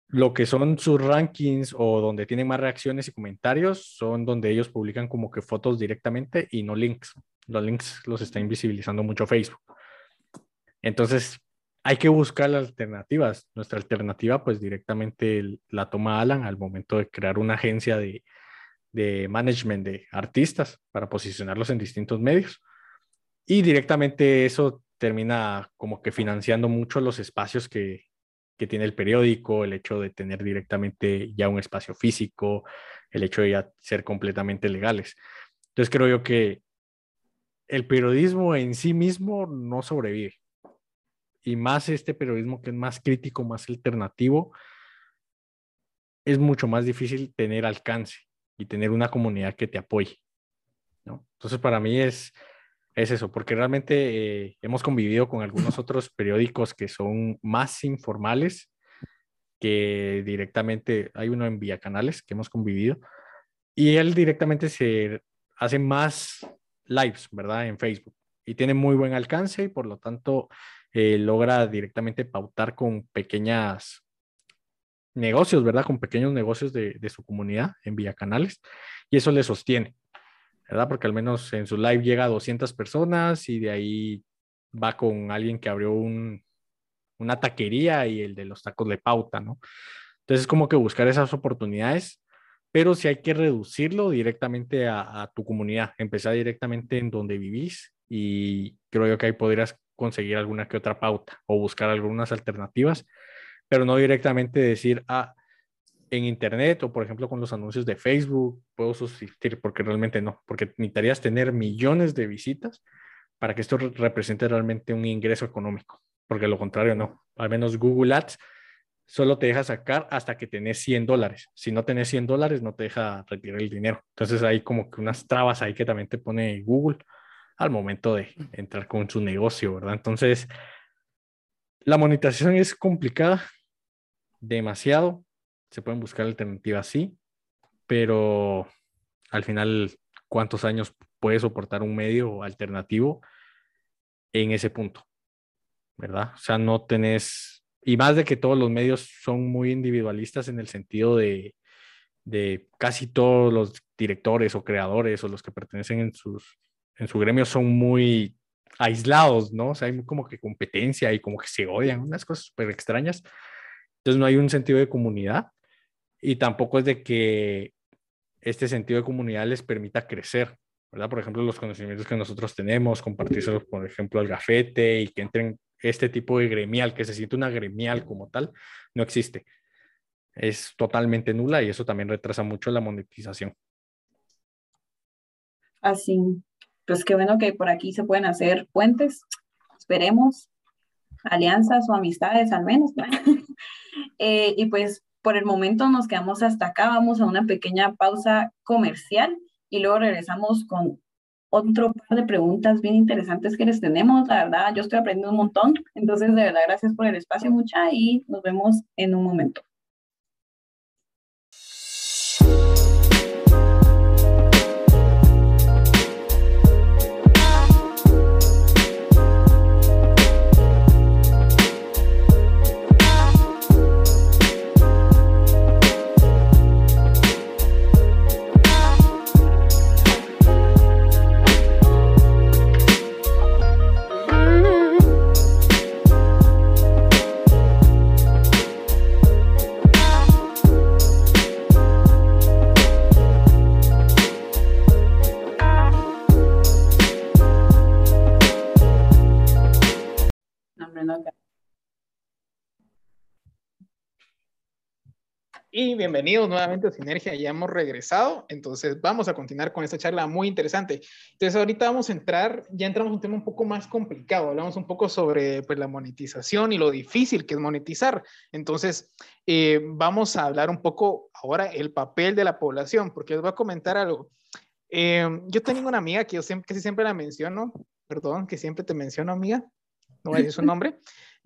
lo que son sus rankings o donde tienen más reacciones y comentarios son donde ellos publican como que fotos directamente y no links. Los links los está invisibilizando mucho Facebook. Entonces, hay que buscar las alternativas. Nuestra alternativa, pues directamente la toma Alan al momento de crear una agencia de, de management de artistas para posicionarlos en distintos medios. Y directamente eso termina como que financiando mucho los espacios que, que tiene el periódico, el hecho de tener directamente ya un espacio físico, el hecho de ya ser completamente legales. Entonces creo yo que el periodismo en sí mismo no sobrevive. Y más este periodismo que es más crítico, más alternativo, es mucho más difícil tener alcance y tener una comunidad que te apoye. ¿no? Entonces para mí es, es eso, porque realmente eh, hemos convivido con algunos otros periódicos que son más informales que directamente, hay uno en Vía Canales que hemos convivido, y él directamente se hace más lives, ¿verdad? En Facebook, y tiene muy buen alcance y por lo tanto eh, logra directamente pautar con pequeñas negocios, ¿verdad? Con pequeños negocios de, de su comunidad en Vía Canales, y eso le sostiene. ¿Verdad? Porque al menos en su live llega a 200 personas y de ahí va con alguien que abrió un, una taquería y el de los tacos de pauta, ¿no? Entonces es como que buscar esas oportunidades, pero si hay que reducirlo directamente a, tu comunidad, empezar directamente en donde vivís y creo que ahí podrías conseguir alguna que otra pauta o buscar algunas alternativas, pero no directamente decir, ah, en Internet o, por ejemplo, con los anuncios de Facebook, puedo subsistir porque realmente no, porque necesitarías tener millones de visitas para que esto represente realmente un ingreso económico, porque lo contrario no. Al menos Google Ads solo te deja sacar hasta que tenés 100 dólares. Si no tenés 100 dólares, no te deja retirar el dinero. Entonces hay como que unas trabas ahí que también te pone Google al momento de entrar con su negocio, ¿verdad? Entonces, la monetización es complicada, demasiado, se pueden buscar alternativas, sí, pero al final, ¿cuántos años puede soportar un medio alternativo en ese punto? ¿Verdad? O sea, no tenés, y más de que todos los medios son muy individualistas en el sentido de, de casi todos los directores o creadores o los que pertenecen en, sus, en su gremio son muy aislados, ¿no? O sea, hay como que competencia y como que se odian, unas cosas súper extrañas. Entonces no hay un sentido de comunidad y tampoco es de que este sentido de comunidad les permita crecer, ¿verdad? Por ejemplo, los conocimientos que nosotros tenemos, compartírselos, por ejemplo, al gafete y que entren este tipo de gremial, que se siente una gremial como tal, no existe. Es totalmente nula y eso también retrasa mucho la monetización. Así, pues qué bueno que por aquí se pueden hacer puentes, esperemos, alianzas o amistades al menos. eh, y pues por el momento nos quedamos hasta acá, vamos a una pequeña pausa comercial y luego regresamos con otro par de preguntas bien interesantes que les tenemos. La verdad, yo estoy aprendiendo un montón, entonces de verdad gracias por el espacio mucha y nos vemos en un momento. Y bienvenidos nuevamente a Sinergia, ya hemos regresado, entonces vamos a continuar con esta charla muy interesante. Entonces ahorita vamos a entrar, ya entramos en un tema un poco más complicado, hablamos un poco sobre pues, la monetización y lo difícil que es monetizar. Entonces eh, vamos a hablar un poco ahora el papel de la población, porque les voy a comentar algo. Eh, yo tengo una amiga que yo siempre, casi siempre la menciono, perdón, que siempre te menciono amiga, no voy a decir su nombre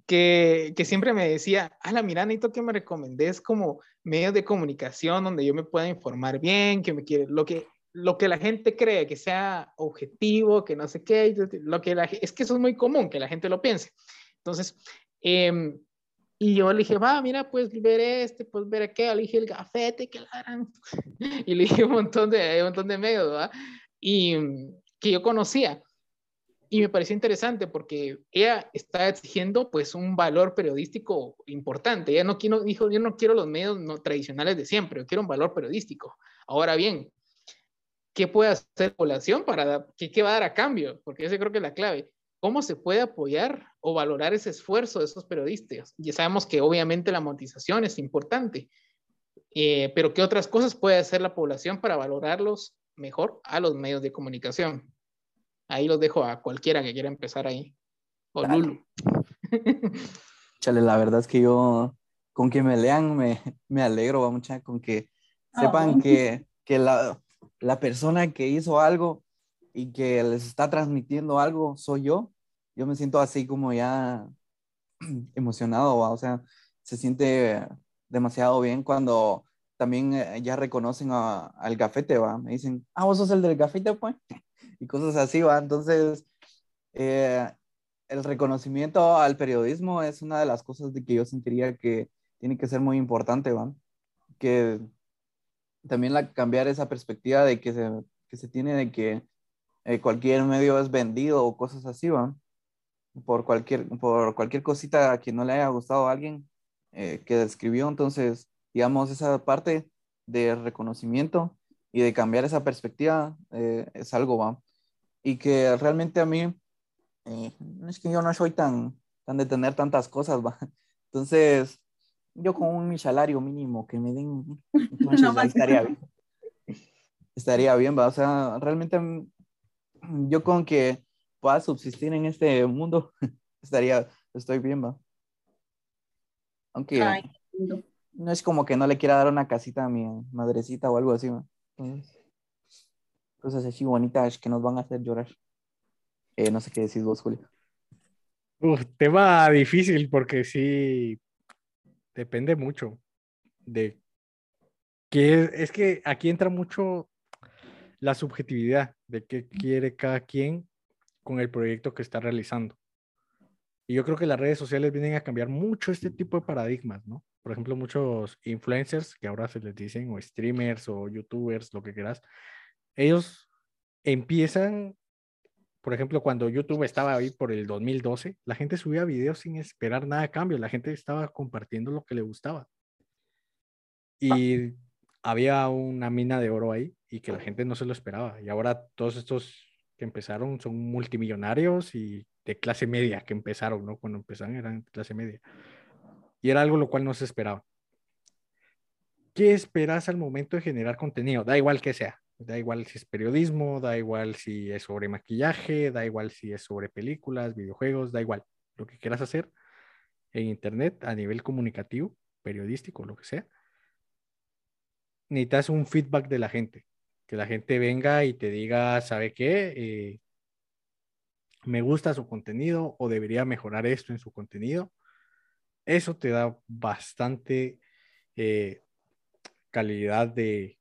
que, que, siempre me decía, a la mira, necesito que me recomendés como medios de comunicación donde yo me pueda informar bien, que me quiere, lo que, lo que la gente cree, que sea objetivo, que no sé qué, lo que la, es que eso es muy común, que la gente lo piense. Entonces, eh, y yo le dije, va, mira, pues ver este, pues ver aquel, le dije el gafete, que la. Y le dije un montón de, un montón de medios, ¿verdad? Y que yo conocía y me pareció interesante porque ella está exigiendo pues un valor periodístico importante. Ella no quiero, dijo, yo no quiero los medios no, tradicionales de siempre, yo quiero un valor periodístico. Ahora bien, ¿qué puede hacer la población para, qué, qué va a dar a cambio? Porque esa creo que es la clave. ¿Cómo se puede apoyar o valorar ese esfuerzo de esos periodistas? Ya sabemos que obviamente la monetización es importante, eh, pero ¿qué otras cosas puede hacer la población para valorarlos mejor a los medios de comunicación? Ahí los dejo a cualquiera que quiera empezar ahí. O Lulu. Chale, la verdad es que yo, con que me lean, me, me alegro, va mucha, con que sepan que, que la, la persona que hizo algo y que les está transmitiendo algo soy yo. Yo me siento así como ya emocionado, ¿va? o sea, se siente demasiado bien cuando también eh, ya reconocen al gafete, ¿va? Me dicen, ah, vos sos el del gafete, pues y cosas así, ¿va? Entonces, eh, el reconocimiento al periodismo es una de las cosas de que yo sentiría que tiene que ser muy importante, ¿va? Que también la, cambiar esa perspectiva de que se, que se tiene de que eh, cualquier medio es vendido o cosas así, ¿va? Por cualquier, por cualquier cosita que no le haya gustado a alguien eh, que describió. Entonces, digamos, esa parte de reconocimiento y de cambiar esa perspectiva es algo, ¿va? y que realmente a mí, eh, es que yo no soy tan, tan de tener tantas cosas, ¿va? Entonces, yo con un mi salario mínimo que me den, no, estaría bien. Estaría bien, ¿va? O sea, realmente yo con que pueda subsistir en este mundo, estaría, estoy bien, ¿va? Aunque no es como que no le quiera dar una casita a mi madrecita o algo así, ¿va? Cosas así bonitas que nos van a hacer llorar. Eh, no sé qué decís vos, Julio. Uf, tema difícil porque sí depende mucho de que es que aquí entra mucho la subjetividad de qué quiere cada quien con el proyecto que está realizando. Y yo creo que las redes sociales vienen a cambiar mucho este tipo de paradigmas, ¿no? Por ejemplo, muchos influencers que ahora se les dicen, o streamers o youtubers, lo que quieras, ellos empiezan, por ejemplo, cuando YouTube estaba ahí por el 2012, la gente subía videos sin esperar nada a cambio, la gente estaba compartiendo lo que le gustaba. Y había una mina de oro ahí y que la gente no se lo esperaba. Y ahora todos estos que empezaron son multimillonarios y de clase media que empezaron, ¿no? Cuando empezaron eran clase media. Y era algo lo cual no se esperaba. ¿Qué esperas al momento de generar contenido? Da igual que sea. Da igual si es periodismo, da igual si es sobre maquillaje, da igual si es sobre películas, videojuegos, da igual. Lo que quieras hacer en Internet a nivel comunicativo, periodístico, lo que sea. Necesitas un feedback de la gente. Que la gente venga y te diga, ¿sabe qué? Eh, me gusta su contenido o debería mejorar esto en su contenido. Eso te da bastante eh, calidad de,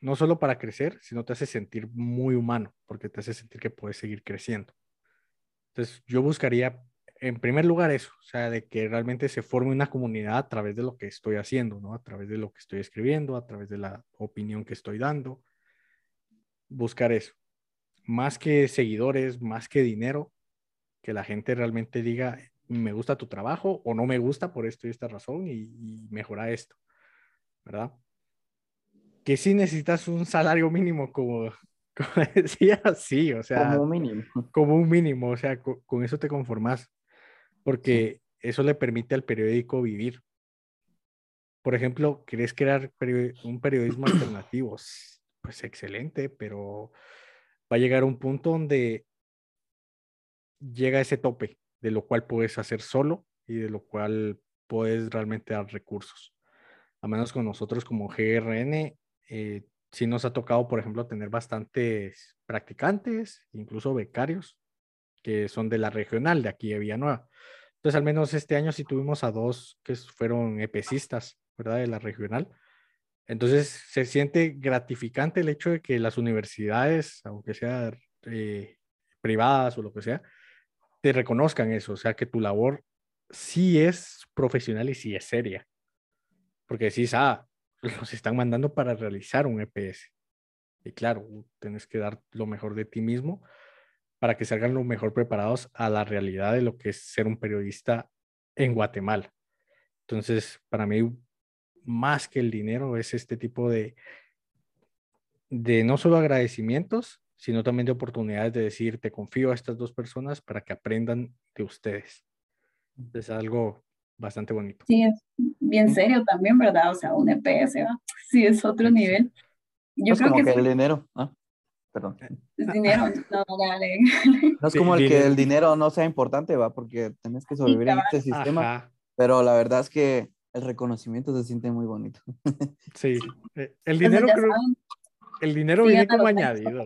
no solo para crecer, sino te hace sentir muy humano, porque te hace sentir que puedes seguir creciendo. Entonces, yo buscaría, en primer lugar, eso, o sea, de que realmente se forme una comunidad a través de lo que estoy haciendo, ¿no? A través de lo que estoy escribiendo, a través de la opinión que estoy dando. Buscar eso. Más que seguidores, más que dinero, que la gente realmente diga, me gusta tu trabajo o no me gusta por esto y esta razón y, y mejora esto, ¿verdad? que sí necesitas un salario mínimo, como, decía, sí, o sea. Como un mínimo. Como un mínimo, o sea, con, eso te conformas, porque eso le permite al periódico vivir. por ejemplo, ¿querés crear un periodismo alternativo? Pues excelente, pero va a llegar un punto donde llega ese tope de lo cual puedes hacer solo y de lo cual puedes realmente dar recursos. A menos con nosotros como GRN, eh, sí nos ha tocado, por ejemplo, tener bastantes practicantes, incluso becarios, que son de la regional de aquí de Villanueva. Entonces, al menos este año sí tuvimos a dos que fueron EPCistas, ¿verdad? De la regional. Entonces, se siente gratificante el hecho de que las universidades, aunque sean eh, privadas o lo que sea, te reconozcan eso, o sea, que tu labor sí es profesional y sí es seria. Porque decís, ah, los están mandando para realizar un EPS. Y claro, tienes que dar lo mejor de ti mismo para que salgan lo mejor preparados a la realidad de lo que es ser un periodista en Guatemala. Entonces, para mí, más que el dinero, es este tipo de, de no solo agradecimientos, sino también de oportunidades de decir, te confío a estas dos personas para que aprendan de ustedes. Es algo bastante bonito. Sí, es bien serio también, ¿verdad? O sea, un EPS, ¿va? Sí, es otro nivel. Yo creo que, el dinero, ¿ah? Perdón. Es dinero, no, dale. No es como el que el dinero no sea importante, va, porque tenés que sobrevivir en este sistema. Pero la verdad es que el reconocimiento se siente muy bonito. Sí, eh, el dinero creo, el dinero viene como añadido.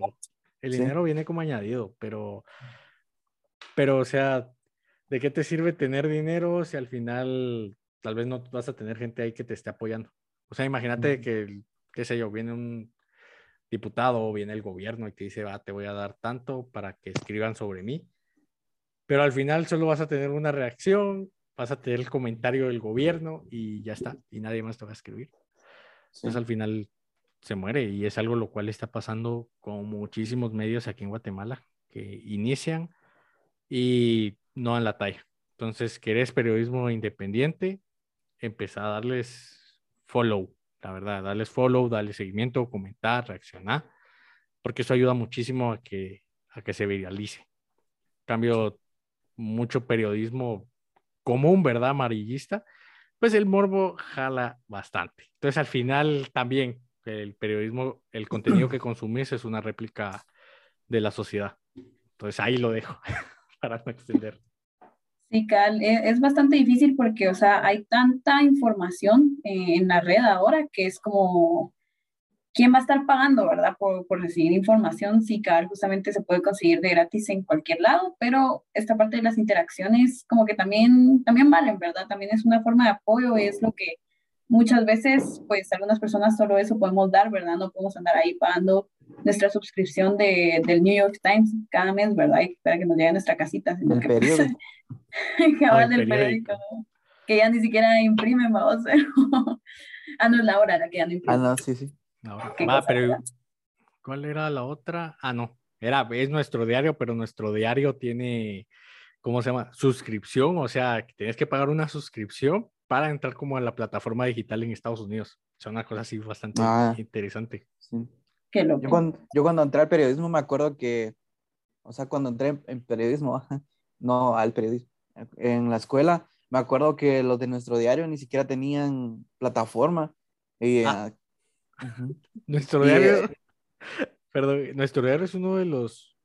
El dinero viene como añadido, pero, pero, o sea, ¿de qué te sirve tener dinero si al final tal vez no vas a tener gente ahí que te esté apoyando? O sea, imagínate que, qué sé yo, viene un diputado o viene el gobierno y te dice, va, te voy a dar tanto para que escriban sobre mí. Pero al final solo vas a tener una reacción, vas a tener el comentario del gobierno y ya está, y nadie más te va a escribir. Entonces al final se muere y es algo lo cual está pasando con muchísimos medios aquí en Guatemala que inician y no dan la talla. Entonces, ¿querés periodismo independiente? Empezá a darles follow, la verdad, darles follow, darles seguimiento, comentar, reaccionar, porque eso ayuda muchísimo a que, a que se viralice. cambio, mucho periodismo común, ¿verdad? Amarillista, pues el morbo jala bastante. Entonces, al final también el periodismo, el contenido que consumís es una réplica de la sociedad. Entonces ahí lo dejo para no extender. Sí, Cal, e, es bastante difícil porque, o sea, hay tanta información eh, en la red ahora que es como, ¿quién va a estar pagando, verdad? Por, por recibir información. Sí, Cal, justamente se puede conseguir de gratis en cualquier lado, pero esta parte de las interacciones como que también, también valen, ¿verdad? También es una forma de apoyo, es lo que muchas veces, pues algunas personas solo eso podemos dar, ¿verdad? No podemos andar ahí pagando nuestra suscripción de, del New York Times cada mes, ¿verdad? Y para que nos llegue a nuestra casita. Del que, periódico. del periódico, que ya ni siquiera imprimen, vamos. ah, no, es la hora la que ya no imprime. Ah, no, sí, sí. Va, pero ¿cuál era la otra? Ah, no, era, es nuestro diario, pero nuestro diario tiene, ¿cómo se llama? Suscripción, o sea, tienes que pagar una suscripción para entrar como a la plataforma digital en Estados Unidos. Es una cosa así bastante ah. interesante. Yo, cuando, yo cuando entré al periodismo me acuerdo que, o sea, cuando entré en periodismo, no al periodismo, en la escuela, me acuerdo que los de nuestro diario ni siquiera tenían plataforma. Y, ah. Ah, Nuestro diario, eh, perdón, nuestro diario es uno de los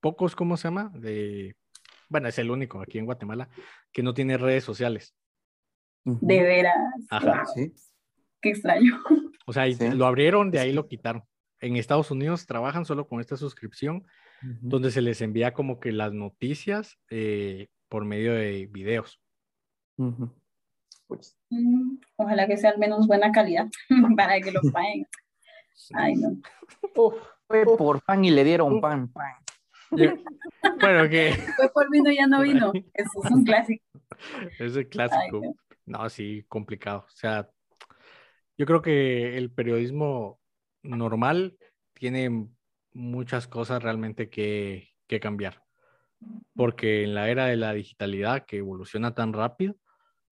pocos, ¿cómo se llama? De, bueno, es el único aquí en Guatemala que no tiene redes sociales. De veras. Ajá. Sí. Qué extraño. O sea, lo abrieron, de ahí lo quitaron. En Estados Unidos trabajan solo con esta suscripción, donde se les envía como que las noticias eh, por medio de videos. Pues. Mm, ojalá que sea al menos buena calidad para que lo paguen. Ay, no. fue por pan y le dieron pan, pan. bueno, que. Fue por vino y ya no vino. Eso es un clásico. Es el clásico. No, sí, complicado. O sea, yo creo que el periodismo normal tiene muchas cosas realmente que, cambiar. Porque en la era de la digitalidad que evoluciona tan rápido,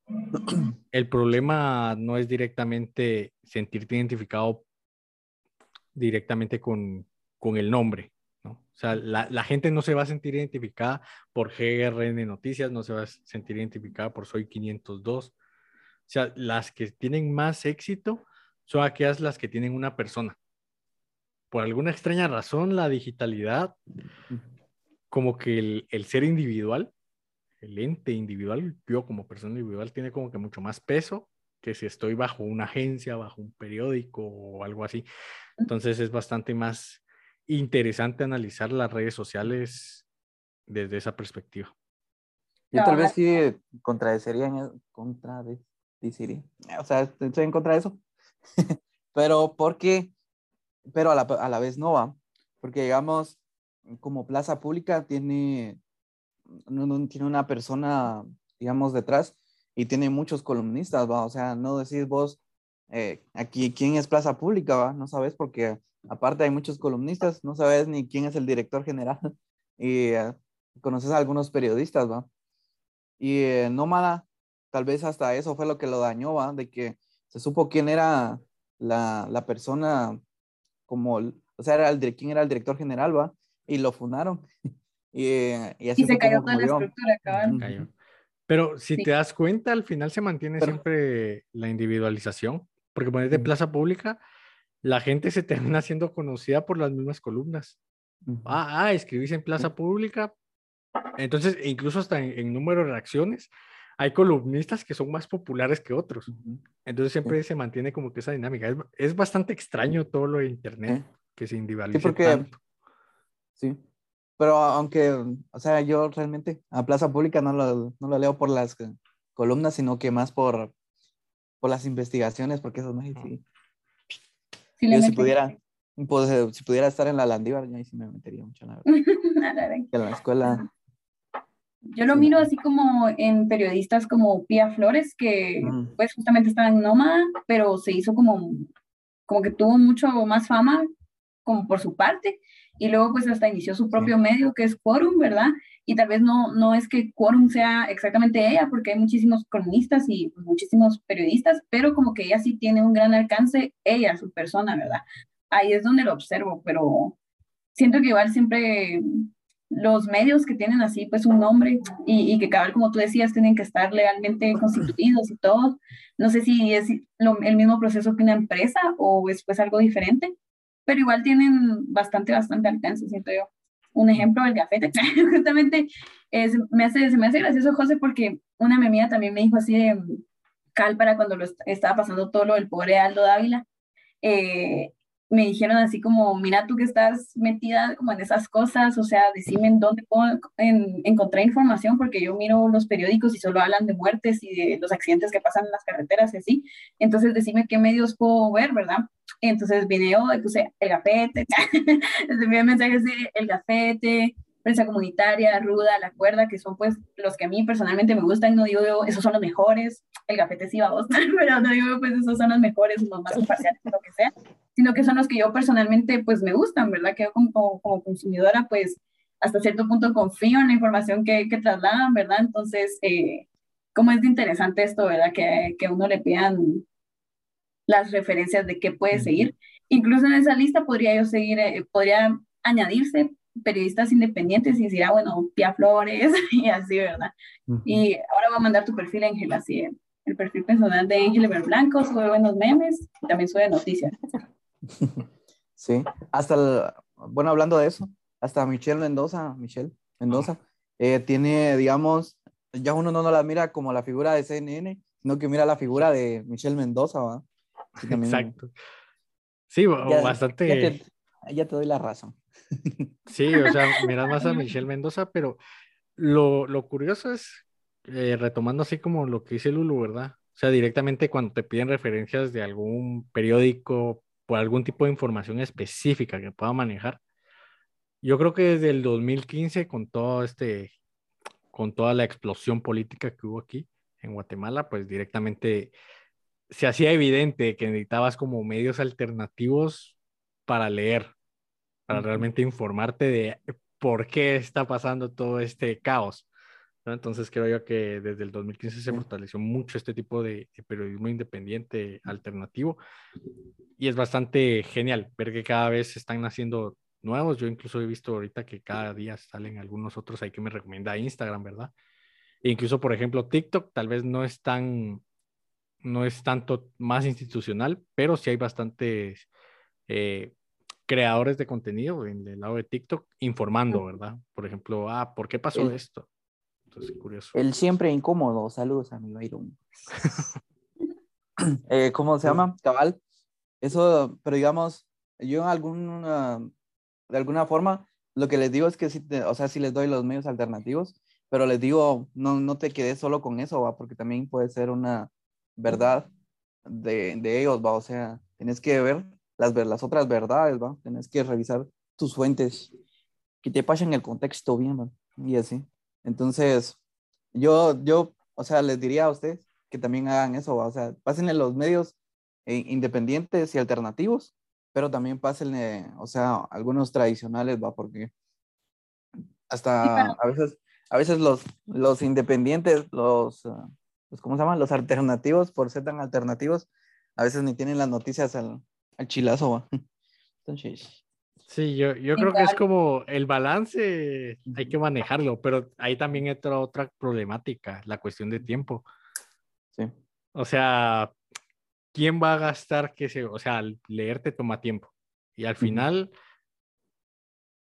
el problema no es directamente sentirte identificado directamente con, el nombre. ¿no? O sea, la, la, gente no se va a sentir identificada por GRN Noticias, no se va a sentir identificada por Soy 502, O sea, las que tienen más éxito son aquellas las que tienen una persona. Por alguna extraña razón, la digitalidad, como que el, el ser individual, el ente individual, yo como persona individual, tiene como que mucho más peso que si estoy bajo una agencia, bajo un periódico o algo así. Entonces es bastante más interesante analizar las redes sociales desde esa perspectiva. Yo tal vez sí contradeciría, contradeciría, o sea, estoy en contra de eso, pero porque, pero a la, a la vez no va, porque digamos, como plaza pública tiene, tiene una persona, digamos, detrás y tiene muchos columnistas, ¿va? O sea, no decís vos, eh, aquí, ¿quién es plaza pública, va? No sabes porque aparte hay muchos columnistas, no sabes ni quién es el director general y eh, conoces a algunos periodistas, ¿va? Y eh, Nómada, tal vez hasta eso fue lo que lo dañó, ¿va? De que se supo quién era la, la persona, como, o sea, era el, quién era el director general, ¿va? Y lo fundaron. y, eh, y, así y se cayó toda la estructura, cabal. Pero si te das cuenta, al final se mantiene siempre la individualización, porque poner de plaza pública, la gente se termina siendo conocida por las mismas columnas. Ah, ah, escribís en plaza pública, entonces, incluso hasta en, número de reacciones, hay columnistas que son más populares que otros. Entonces siempre se mantiene como que esa dinámica. Es, es bastante extraño todo lo de Internet, que se individualiza sí, porque, Sí, pero aunque, o sea, yo realmente a Plaza Pública no lo, no lo leo por las columnas, sino que más por, por las investigaciones, porque eso no es así. Sí, yo si pudiera, pues, si pudiera estar en la Landívar, yo ahí sí me metería mucho, la verdad. en la escuela yo lo miro así como en periodistas como Pía Flores, que pues justamente estaba en Nómada, pero se hizo como, como que tuvo mucho más fama como por su parte, y luego pues hasta inició su propio medio que es Quorum, ¿verdad? Y tal vez no, no es que Quorum sea exactamente ella, porque hay muchísimos cronistas y muchísimos periodistas, pero como que ella sí tiene un gran alcance, ella, su persona, ¿verdad? Ahí es donde lo observo, pero siento que igual siempre los medios que tienen así pues un nombre y, y que cabal como tú decías tienen que estar legalmente constituidos y todo. No sé si es el mismo proceso que una empresa o es pues algo diferente, pero igual tienen bastante, bastante alcance, siento yo. Un ejemplo, el gafete. Justamente es, me hace, se me hace gracioso, José, porque una memía también me dijo así de cal para cuando lo estaba pasando todo lo del pobre Aldo Dávila. Eh, me dijeron así como, mira tú que estás metida como en esas cosas, o sea, decime en dónde puedo encontrar información, porque yo miro los periódicos y solo hablan de muertes y de los accidentes que pasan en las carreteras y así, entonces decime qué medios puedo ver, ¿verdad? Entonces video, puse el gafete, envié mensajes de el gafete, prensa comunitaria, ruda, la cuerda, que son pues los que a mí personalmente me gustan, no digo yo, esos son los mejores, el gafete sí va a gustar, pero no digo pues esos son los mejores, los más imparciales, lo que sea, sino que son los que yo personalmente pues me gustan, ¿verdad? Que yo como, como consumidora pues hasta cierto punto confío en la información que, que trasladan, ¿verdad? Entonces, eh, ¿cómo es de interesante esto, ¿verdad? Que, que uno le pidan las referencias de qué puede seguir. Incluso en esa lista podría yo seguir, eh, podría añadirse periodistas independientes y decir, ah, bueno, Pia Flores y así, ¿verdad? Y ahora voy a mandar tu perfil, Ángel, así, el perfil personal de Ángel Blanco, sube buenos memes y también sube noticias. Sí, hasta, bueno, hablando de eso, hasta Michelle Mendoza, Michelle Mendoza, eh, tiene, digamos, ya uno no, no la mira como la figura de CNN, sino que mira la figura de Michelle Mendoza, ¿va? Exacto. Sí, bastante. Ya te, doy la razón. Sí, o sea, miras más a Michelle Mendoza, pero lo, lo curioso es, eh, retomando así como lo que dice Lulu, ¿verdad? O sea, directamente cuando te piden referencias de algún periódico por algún tipo de información específica que pueda manejar. Yo creo que desde el 2015, con todo este, con toda la explosión política que hubo aquí en Guatemala, pues directamente se hacía evidente que necesitabas como medios alternativos para leer, para realmente informarte de por qué está pasando todo este caos. Entonces creo yo que desde el 2015 se fortaleció mucho este tipo de, periodismo independiente alternativo y es bastante genial ver que cada vez están naciendo nuevos. Yo incluso he visto ahorita que cada día salen algunos otros ahí que me recomienda Instagram, ¿verdad? E incluso, por ejemplo, TikTok tal vez no es tan no es tanto más institucional, pero sí hay bastantes eh, creadores de contenido en el lado de TikTok informando, ¿verdad? Por ejemplo, ah, ¿por qué pasó esto? Entonces, curioso. El siempre incómodo. Saludos a mi Byron. eh, ¿Cómo se llama? Cabal. Eso, pero digamos, yo en alguna, de alguna forma, lo que les digo es que sí, o sea, sí les doy los medios alternativos, pero les digo, no, no te quedes solo con eso, ¿va? porque también puede ser una verdad de, de ellos, ¿va? o sea, tienes que ver las, las otras verdades, ¿va? tienes que revisar tus fuentes, que te pasen el contexto bien, ¿va? y así. Entonces, yo, yo, o sea, les diría a ustedes que también hagan eso, ¿va? o sea, pásenle los medios eh, independientes y alternativos, pero también pásenle, o sea, algunos tradicionales, ¿va? Porque hasta a veces a veces los, los independientes, los, ah, los, ¿cómo se llaman? Los alternativos, por ser tan alternativos, a veces ni tienen las noticias al, al chilazo. Entonces... Sí, yo, yo creo que es como el balance, hay que manejarlo, pero ahí también entra otra problemática, la cuestión de tiempo. Sí. O sea, ¿quién va a gastar que se, o sea, leer te toma tiempo? Y al final,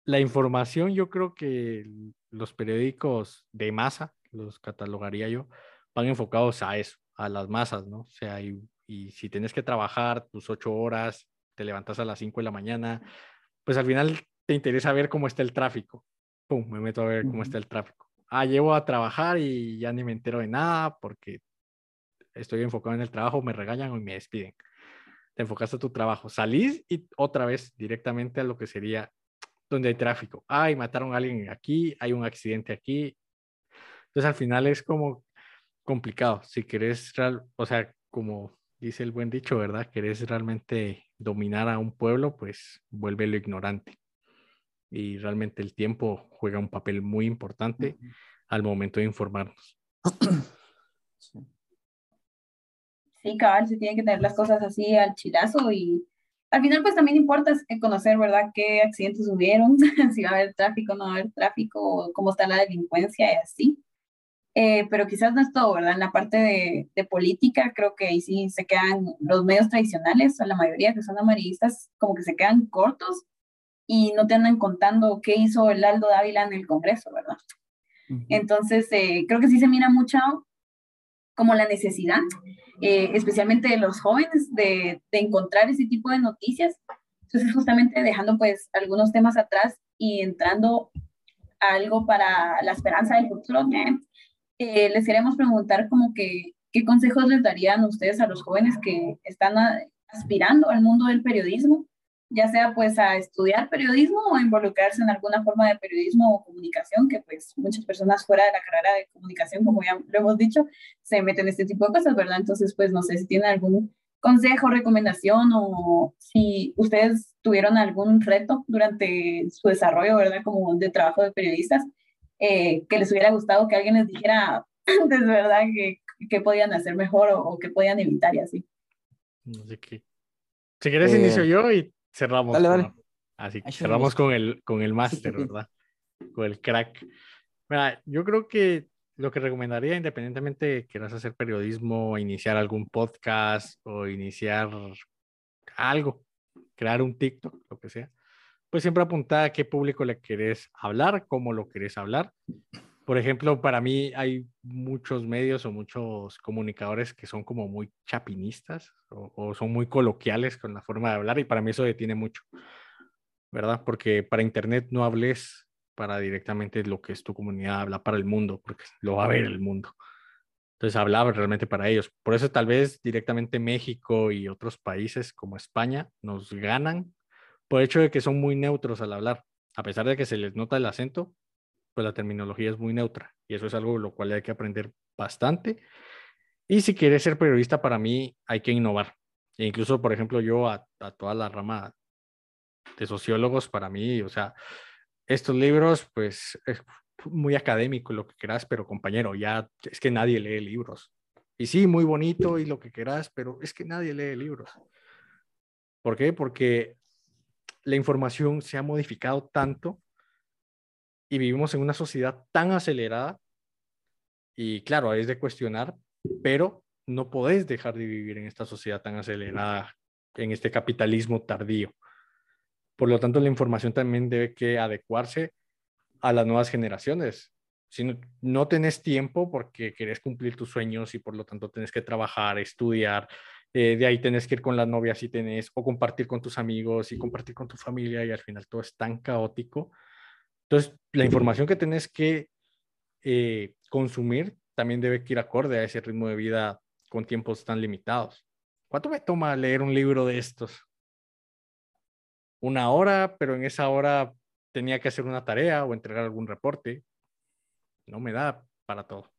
la información yo creo que los periódicos de masa, los catalogaría yo, van enfocados a eso, a las masas, ¿no? O sea, y, si tienes que trabajar tus ocho horas, te levantas a las cinco de la mañana, pues al final te interesa ver cómo está el tráfico. Pum, me meto a ver cómo está el tráfico. Ah, llevo a trabajar y ya ni me entero de nada porque estoy enfocado en el trabajo, me regañan o me despiden. Te enfocaste a tu trabajo, salís y otra vez directamente a lo que sería donde hay tráfico. Ay, mataron a alguien aquí, hay un accidente aquí. Entonces al final es como complicado. Si querés, o sea, como dice el buen dicho, ¿verdad? Querés realmente dominar a un pueblo, pues vuélvelo ignorante. Y realmente el tiempo juega un papel muy importante al momento de informarnos. Sí, cabal, se tienen que tener las cosas así al chilazo y al final pues también importa conocer, ¿verdad?, qué accidentes hubieron, si va a haber tráfico, no va a haber tráfico, cómo está la delincuencia y así. Eh, pero quizás no es todo, ¿verdad? En la parte de, de, política creo que ahí sí se quedan los medios tradicionales, o la mayoría que son amarillistas, como que se quedan cortos y no te andan contando qué hizo el Aldo Dávila en el Congreso, ¿verdad? Entonces, eh, creo que sí se mira mucho como la necesidad, eh, especialmente de los jóvenes, de, de, encontrar ese tipo de noticias. Entonces, justamente dejando pues algunos temas atrás y entrando a algo para la esperanza del futuro, eh, les queremos preguntar como que, ¿qué consejos les darían ustedes a los jóvenes que están aspirando al mundo del periodismo? ya sea pues a estudiar periodismo o involucrarse en alguna forma de periodismo o comunicación, que pues muchas personas fuera de la carrera de comunicación, como ya lo hemos dicho, se meten en este tipo de cosas, ¿verdad? Entonces pues no sé si tienen algún consejo, recomendación o si ustedes tuvieron algún reto durante su desarrollo, ¿verdad? Como de trabajo de periodistas, eh, que les hubiera gustado que alguien les dijera antes, ¿verdad? Que, que podían hacer mejor o, que podían evitar y así. No sé qué. Si quieres, inicio eh, yo y cerramos. Así cerramos con el, con el máster, ¿verdad? Con el crack. Mira, yo creo que lo que recomendaría, independientemente de que quieras hacer periodismo, iniciar algún podcast o iniciar algo, crear un TikTok, lo que sea, pues siempre apuntar a qué público le querés hablar, cómo lo querés hablar por ejemplo, para mí hay muchos medios o muchos comunicadores que son como muy chapinistas o, son muy coloquiales con la forma de hablar y para mí eso detiene mucho, ¿verdad? Porque para Internet no hables para directamente lo que es tu comunidad, habla para el mundo, porque lo va a ver el mundo. Entonces hablaba realmente para ellos. Por eso tal vez directamente México y otros países como España nos ganan por el hecho de que son muy neutros al hablar. A pesar de que se les nota el acento, pues la terminología es muy neutra y eso es algo lo cual hay que aprender bastante. Y si quieres ser periodista, para mí hay que innovar. E incluso, por ejemplo, yo a, toda la rama de sociólogos, para mí, o sea, estos libros, pues es muy académico, lo que quieras, pero compañero, ya es que nadie lee libros. Y sí, muy bonito y lo que quieras, pero es que nadie lee libros. ¿Por qué? Porque la información se ha modificado tanto y vivimos en una sociedad tan acelerada y claro, es de cuestionar, pero no podés dejar de vivir en esta sociedad tan acelerada, en este capitalismo tardío. Por lo tanto, la información también debe que adecuarse a las nuevas generaciones. Si no, tenés tiempo porque querés cumplir tus sueños y por lo tanto tenés que trabajar, estudiar, eh, de ahí tenés que ir con la novia si tenés, o compartir con tus amigos y compartir con tu familia y al final todo es tan caótico. Entonces, la información que tenés que eh, consumir también debe ir acorde a ese ritmo de vida con tiempos tan limitados. ¿Cuánto me toma leer un libro de estos? Una hora, pero en esa hora tenía que hacer una tarea o entregar algún reporte. No me da para todo.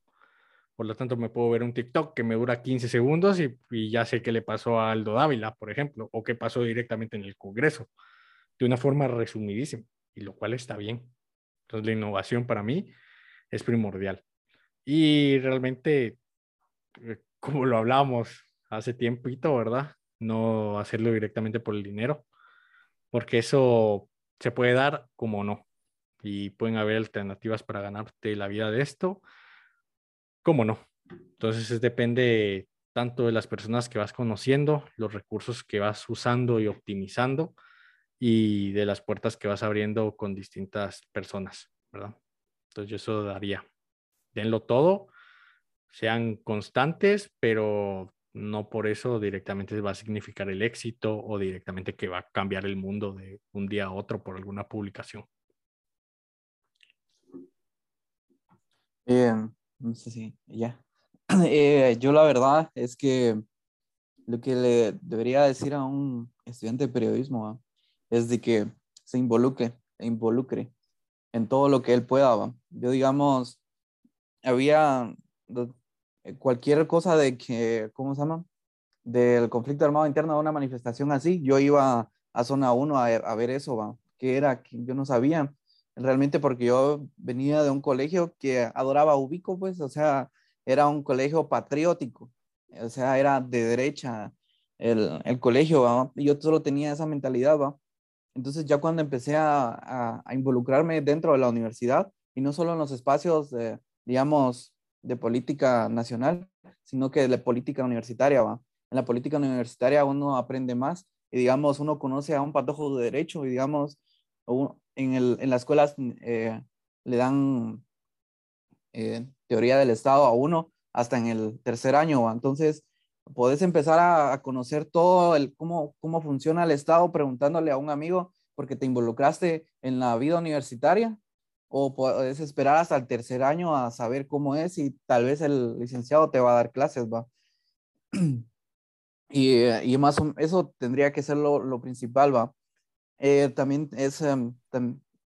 Por lo tanto, me puedo ver un TikTok que me dura 15 segundos y, ya sé qué le pasó a Aldo Dávila, por ejemplo, o qué pasó directamente en el Congreso, de una forma resumidísima, y lo cual está bien. Entonces, la innovación para mí es primordial. Y realmente, eh, como lo hablamos hace tiempito, ¿verdad? No hacerlo directamente por el dinero, porque eso se puede dar como no. Y pueden haber alternativas para ganarte la vida de esto, como no. Entonces depende tanto de las personas que vas conociendo, los recursos que vas usando y optimizando y de las puertas que vas abriendo con distintas personas, ¿verdad? Entonces yo eso daría. Denlo todo, sean constantes, pero no por eso directamente va a significar el éxito o directamente que va a cambiar el mundo de un día a otro por alguna publicación. Eh, no sé si ya. Eh, yo la verdad es que lo que le debería decir a un estudiante de periodismo es de que se involucre, involucre en todo lo que él pueda. Yo digamos, había eh, cualquier cosa de que, ¿cómo se llama? Del conflicto armado interno de una manifestación así, yo iba a zona 1 a, ver eso, ¿va? ¿Qué era? Que yo no sabía realmente porque yo venía de un colegio que adoraba Ubico, pues, o sea, era un colegio patriótico, o sea, era de derecha el, el colegio, ¿va? yo solo tenía esa mentalidad, ¿va? Entonces ya cuando empecé a, involucrarme dentro de la universidad, y no solo en los espacios, de, digamos, de política nacional, sino que de política universitaria, ¿va? En la política universitaria uno aprende más y, digamos, uno conoce a un patojo de derecho y, digamos, en, el, en las escuelas eh, le dan eh, teoría del Estado a uno hasta en el tercer año. Entonces, puedes empezar a, conocer todo el cómo, cómo funciona el Estado preguntándole a un amigo porque te involucraste en la vida universitaria o puedes esperar hasta el tercer año a saber cómo es y tal vez el licenciado te va a dar clases, va. Y, y más eso tendría que ser lo, lo principal, va. Eh, también es em,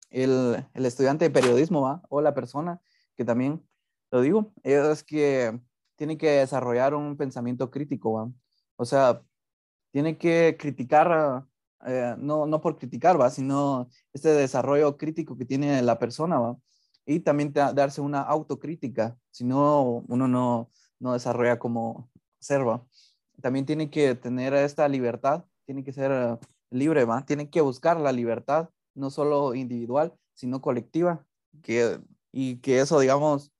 el, el, estudiante de periodismo, va, o la persona que también lo digo, es que tiene que desarrollar un pensamiento crítico, va. O sea, tiene que criticar eh, no, no por criticar, ¿va? sino este desarrollo crítico que tiene la persona, ¿va? y también darse una autocrítica, si no, uno no, no desarrolla como ser, ¿va? También tiene que tener esta libertad, tiene que ser libre, ¿va? tiene que buscar la libertad, no solo individual, sino colectiva, que, y que eso, digamos,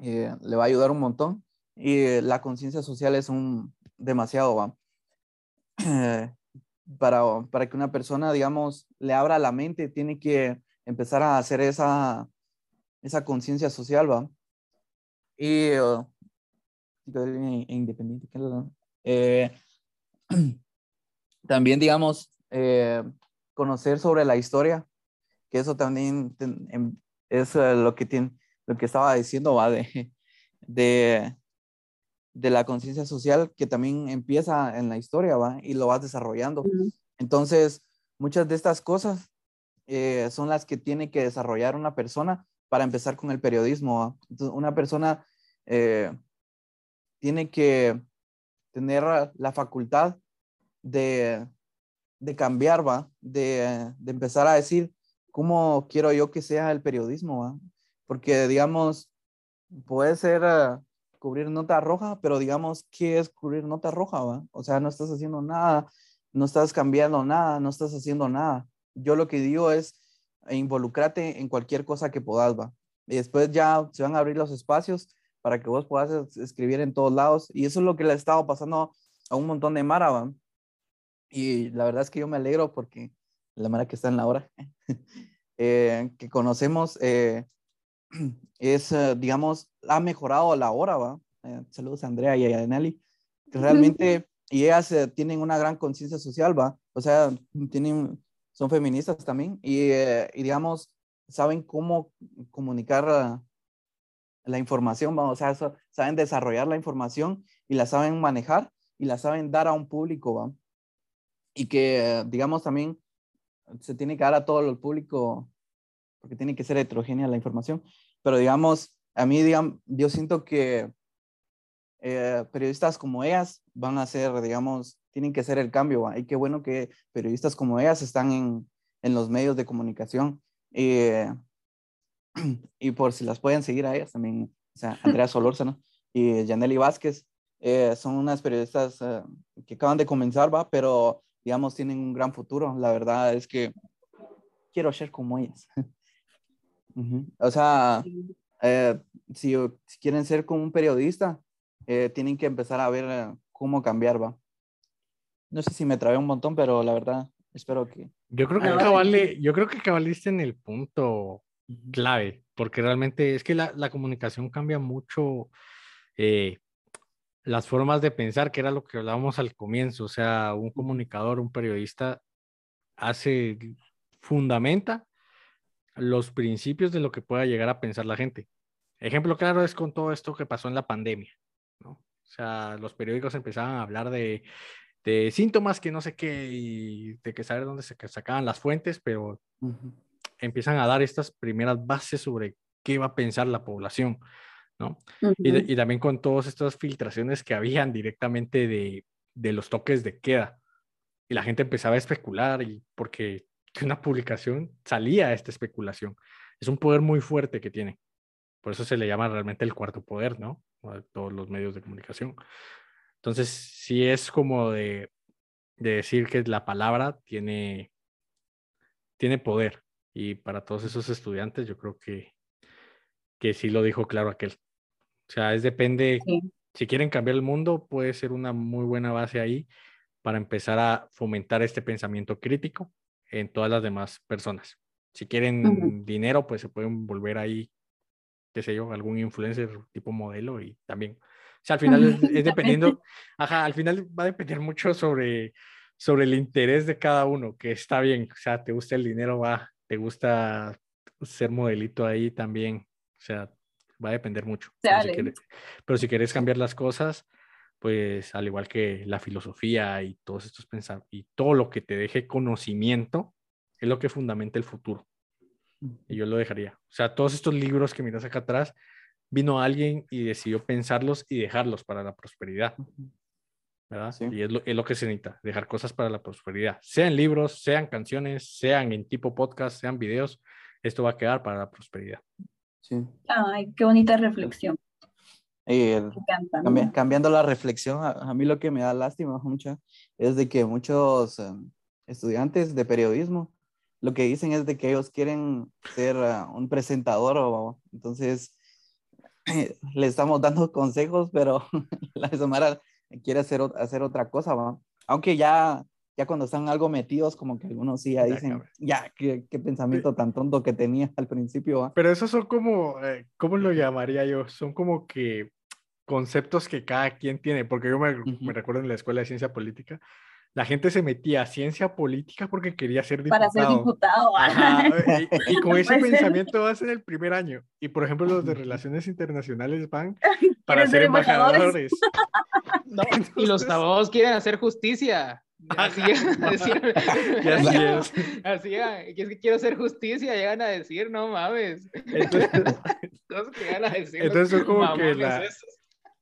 eh, le va a ayudar un montón. Y la conciencia social es un demasiado, ¿va? para, para que una persona, digamos, le abra la mente, tiene que empezar a hacer esa, esa conciencia social, ¿va? Y uh, independiente, eh, también, digamos, eh, conocer sobre la historia, que eso también em, es uh, lo que tiene, lo que estaba diciendo, ¿va? De, de, de la conciencia social que también empieza en la historia, ¿va? Y lo vas desarrollando. Entonces, muchas de estas cosas eh, son las que tiene que desarrollar una persona para empezar con el periodismo. una persona eh, tiene que tener la facultad de, de cambiar, ¿va? De, de, empezar a decir cómo quiero yo que sea el periodismo, ¿va? Porque, digamos, puede ser uh, cubrir nota roja, pero digamos, ¿qué es cubrir nota roja? ¿va? O sea, no estás haciendo nada, no estás cambiando nada, no estás haciendo nada. Yo lo que digo es involucrate en cualquier cosa que puedas, va. Y después ya se van a abrir los espacios para que vos puedas escribir en todos lados. Y eso es lo que le ha estado pasando a un montón de Mara, Y la verdad es que yo me alegro porque la Mara que está en la hora, eh, que conocemos, eh, es, eh, digamos, ha mejorado la hora, ¿va? saludos a Andrea y a Nelly. Realmente, y ellas tienen una gran conciencia social, ¿va? O sea, tienen, son feministas también y, y digamos, saben cómo comunicar la información, vamos, o sea, saben desarrollar la información y la saben manejar y la saben dar a un público, ¿va? Y que, digamos, también se tiene que dar a todo el público, porque tiene que ser heterogénea la información, pero digamos, a mí, digamos, yo siento que eh, periodistas como ellas van a ser, digamos, tienen que ser el cambio, y qué bueno que periodistas como ellas están en, en los medios de comunicación. Eh, y por si las pueden seguir a ellas también, o sea, Andrea Solórzano y Janely Vázquez, eh, son unas periodistas eh, que acaban de comenzar, va, pero digamos tienen un gran futuro. La verdad es que quiero ser como ellas. O sea, eh, si, si, quieren ser como un periodista, tienen que empezar a ver cómo cambiar, va. No sé si me trabé un montón, pero la verdad, espero que... Yo creo que, cabale, yo creo que cabaliste en el punto clave, porque realmente es que la, la comunicación cambia mucho eh, las formas de pensar, que era lo que hablábamos al comienzo, o sea, un comunicador, un periodista hace, fundamenta los principios de lo que pueda llegar a pensar la gente. Ejemplo claro es con todo esto que pasó en la pandemia, ¿no? O sea, los periódicos empezaban a hablar de, de síntomas que no sé qué y de que saber dónde se sacaban las fuentes, pero empiezan a dar estas primeras bases sobre qué va a pensar la población, ¿no? y, también con todas estas filtraciones que habían directamente de, de, los toques de queda. Y la gente empezaba a especular y porque una publicación salía esta especulación. Es un poder muy fuerte que tiene. Por eso se le llama realmente el cuarto poder, ¿no? A todos los medios de comunicación. Entonces, sí es como de, de decir que la palabra tiene, tiene poder y para todos esos estudiantes, yo creo que, que sí lo dijo claro aquel. O sea, es depende, si quieren cambiar el mundo, puede ser una muy buena base ahí para empezar a fomentar este pensamiento crítico en todas las demás personas. Si quieren dinero, pues se pueden volver ahí, qué sé yo, algún influencer tipo modelo y también. O sea, al final es, es dependiendo, ajá, al final va a depender mucho sobre, sobre el interés de cada uno, que está bien, o sea, te gusta el dinero, va, te gusta ser modelito ahí también, o sea, va a depender mucho. Pero si, quieres, cambiar las cosas, pues al igual que la filosofía y todos estos pensamientos y todo lo que te deje conocimiento, es lo que fundamenta el futuro. Y yo lo dejaría. O sea, todos estos libros que miras acá atrás, vino alguien y decidió pensarlos y dejarlos para la prosperidad. Y es lo, es lo, que se necesita, dejar cosas para la prosperidad. Sean libros, sean canciones, sean en tipo podcast, sean videos, esto va a quedar para la prosperidad. Sí. Ay, qué bonita reflexión. cambiando la reflexión, a, mí lo que me da lástima mucha es de que muchos em, estudiantes de periodismo lo que dicen es de que ellos quieren ser ah, un presentador o entonces le estamos dando consejos, pero la Samara quiere hacer, hacer otra cosa, ¿va? Aunque ya, ya cuando están algo metidos, como que algunos sí ya dicen, ya, qué, qué, pensamiento tan tonto que tenía al principio, ¿va? Pero esos son como, eh, ¿cómo lo llamaría yo? Son como que conceptos que cada quien tiene, porque yo me, me recuerdo en la escuela de ciencia política, la gente se metía a ciencia política porque quería ser diputado. Para ser diputado. y, con ese pensamiento vas en el primer año. Y por ejemplo, los de relaciones internacionales van para ser embajadores. y los abogados quieren hacer justicia. Así, así, es. Así es que quiero hacer justicia, llegan a decir, no mames. Entonces, entonces son como que la,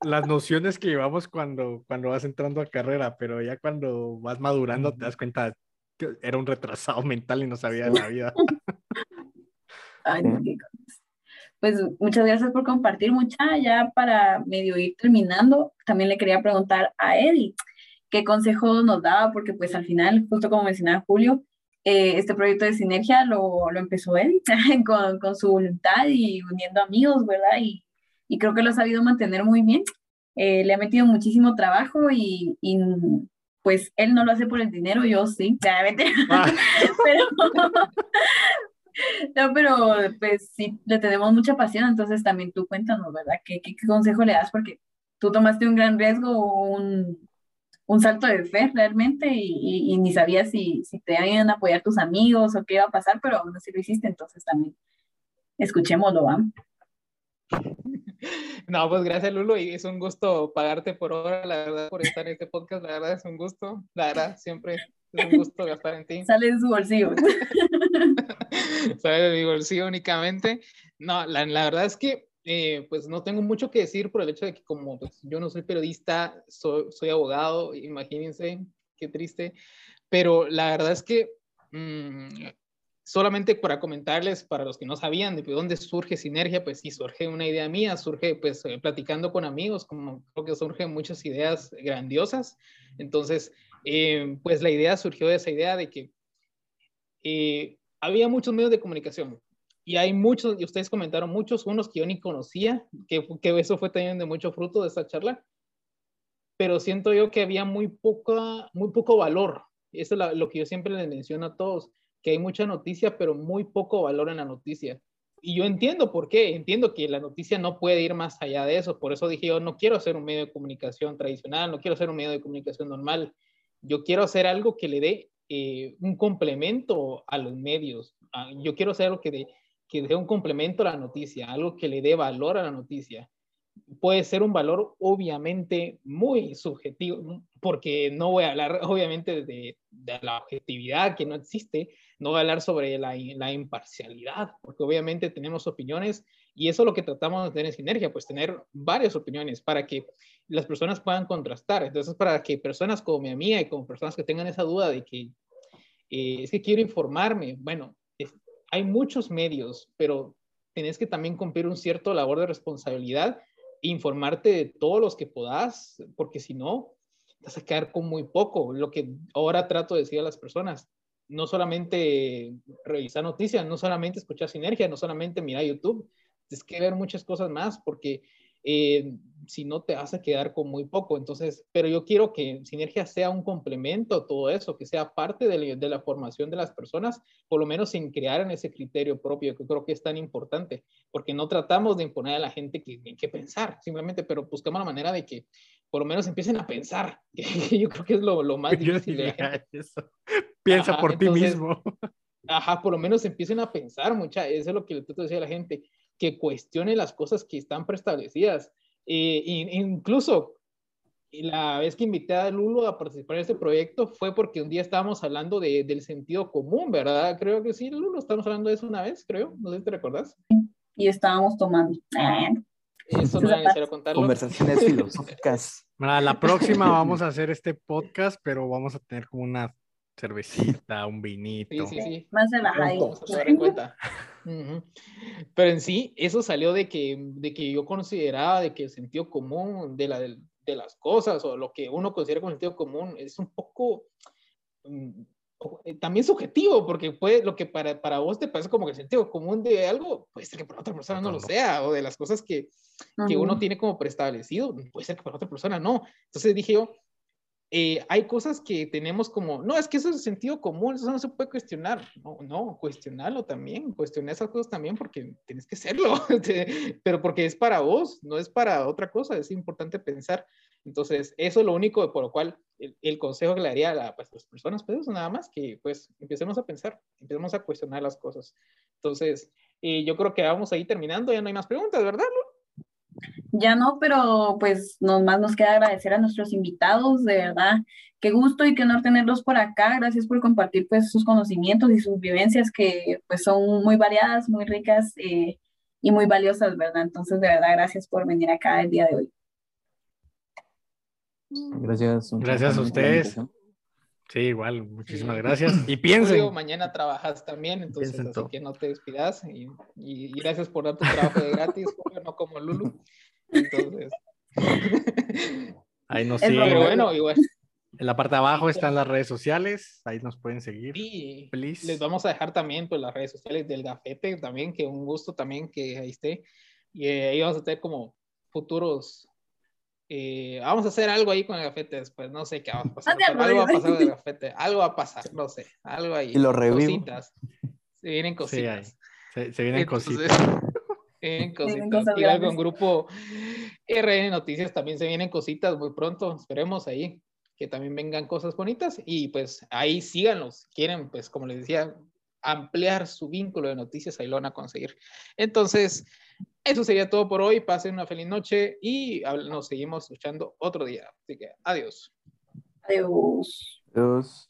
las nociones que llevamos cuando, cuando vas entrando a carrera, pero ya cuando vas madurando te das cuenta que era un retrasado mental y no sabía de la vida. Ay, pues muchas gracias por compartir, mucha. Ya para medio ir terminando, también le quería preguntar a Eddie qué consejo nos daba, porque pues al final, justo como mencionaba Julio, eh, este proyecto de sinergia lo, lo empezó él con, con, su voluntad y uniendo amigos, ¿verdad? Y y creo que lo ha sabido mantener muy bien. Eh, le ha metido muchísimo trabajo y, y, pues él no lo hace por el dinero, yo sí, claramente. Ah. pero, no, pero pues sí, le tenemos mucha pasión, entonces también tú cuéntanos, ¿verdad? ¿Qué, qué, consejo le das? Porque tú tomaste un gran riesgo, un, un salto de fe realmente y, y, ni sabías si, si te iban a apoyar tus amigos o qué iba a pasar, pero aún así lo hiciste, entonces también escuchémoslo, ¿va? No, pues gracias Lulo y es un gusto pagarte por hora, la verdad, por estar en este podcast, la verdad es un gusto, la verdad, siempre es un gusto gastar en ti. Sale de su bolsillo. Sale de mi bolsillo únicamente. No, la, la verdad es que eh, pues no tengo mucho que decir por el hecho de que como pues, yo no soy periodista, soy, abogado, imagínense, qué triste, pero la verdad es que mmm, solamente para comentarles, para los que no sabían de dónde surge Sinergia, pues sí, surge una idea mía, surge pues eh, platicando con amigos, como creo que surgen muchas ideas grandiosas. Entonces, eh, pues la idea surgió de esa idea de que eh, había muchos medios de comunicación y hay muchos, y ustedes comentaron muchos, unos que yo ni conocía, que, que eso fue también de mucho fruto de esta charla, pero siento yo que había muy, poca, muy poco valor. Eso es lo que yo siempre les menciono a todos que hay mucha noticia, pero muy poco valor en la noticia. Y yo entiendo por qué, entiendo que la noticia no puede ir más allá de eso, por eso dije yo no quiero ser un medio de comunicación tradicional, no quiero ser un medio de comunicación normal, yo quiero hacer algo que le dé eh, un complemento a los medios, ah, yo quiero hacer algo que, dé que dé un complemento a la noticia, algo que le dé valor a la noticia. Puede ser un valor obviamente muy subjetivo, porque no voy a hablar obviamente de, de la objetividad que no existe, no voy a hablar sobre la, la, imparcialidad, porque obviamente tenemos opiniones y eso es lo que tratamos de tener en sinergia, pues tener varias opiniones para que las personas puedan contrastar. Entonces, para que personas como mi amiga y como personas que tengan esa duda de que eh, es que quiero informarme, bueno, hay muchos medios, pero tienes que también cumplir un cierto labor de responsabilidad e informarte de todos los que puedas, porque si no, vas a quedar con muy poco. Lo que ahora trato de decir a las personas, no solamente revisar noticias, no solamente escuchar sinergia, no solamente mirar YouTube, tienes que ver muchas cosas más porque eh, si no te vas a quedar con muy poco. Entonces, pero yo quiero que Sinergia sea un complemento a todo eso, que sea parte de, de, la formación de las personas, por lo menos sin crear en ese criterio propio, que creo que es tan importante, porque no tratamos de imponer a la gente que, que pensar, simplemente, pero buscamos la manera de que por lo menos empiecen a pensar, que yo creo que es lo, lo más difícil. De la Piensa por ti mismo. Ajá, por lo menos empiecen a pensar, mucha, eso es lo que le trato de decir a la gente, que cuestione las cosas que están preestablecidas. Eh, incluso la vez que invité a Lulo a participar en este proyecto fue porque un día estábamos hablando de, del sentido común, ¿verdad? Creo que sí, Lulo, estamos hablando de eso una vez, creo, no sé si te recordás. Y estábamos tomando. Eso no necesario contarlo. Conversaciones filosóficas. la próxima vamos a hacer este podcast, pero vamos a tener como una cervecita, un vinito. Sí, sí, sí. Más de la Vamos a en cuenta. Pero en sí, eso salió de que, de que yo consideraba de que el sentido común de, la, de, las cosas o lo que uno considera como sentido común es un poco mm, eh, también subjetivo, porque puede, lo que para, para vos te parece como que el sentido común de algo, puede ser que para otra persona no lo sea, o de las cosas que, que uno tiene como preestablecido, puede ser que para otra persona no. Entonces dije yo, eh, hay cosas que tenemos como, no, es que eso es el sentido común, eso no se puede cuestionar. No, no, cuestionarlo también, cuestionar esas cosas también porque tienes que hacerlo, pero porque es para vos, no es para otra cosa, es importante pensar. Entonces, eso es lo único por lo cual el, consejo que le daría a, pues, las personas, pues nada más que pues empecemos a pensar, empecemos a cuestionar las cosas. Entonces, eh, yo creo que vamos ahí terminando, ya no hay más preguntas, ¿verdad? Ya no, pero pues más nos queda agradecer a nuestros invitados, de verdad. Qué gusto y qué honor tenerlos por acá. Gracias por compartir pues sus conocimientos y sus vivencias que pues son muy variadas, muy ricas eh, y muy valiosas, ¿verdad? Entonces, de verdad, gracias por venir acá el día de hoy. Gracias. Gracias a ustedes. Sí, igual, muchísimas gracias. Y piensen. mañana trabajas también, entonces así que no te despidas. Y, y, gracias por dar tu trabajo de gratis, no como Lulu. Entonces. Ahí nos siguen. Pero bueno, igual. En la parte de abajo están las redes sociales, ahí nos pueden seguir. Y les vamos a dejar también pues, las redes sociales del Gafete también, que un gusto también que ahí esté. Y eh, ahí vamos a tener como futuros. Eh, vamos a hacer algo ahí con el gafete después, no sé qué va a pasar. algo va a pasar con el gafete, algo va a pasar, no sé, algo ahí. Y lo revivo. Cositas. Se vienen cositas. Sí, se, vienen cositas. Se vienen cositas. Igual con grupo RN Noticias también se vienen cositas muy pronto, esperemos ahí que también vengan cosas bonitas y pues ahí síganlos. Quieren, pues como les decía, ampliar su vínculo de noticias, ahí lo van a conseguir. Entonces, eso sería todo por hoy. Pasen una feliz noche y nos seguimos escuchando otro día. Así que adiós. Adiós. Adiós.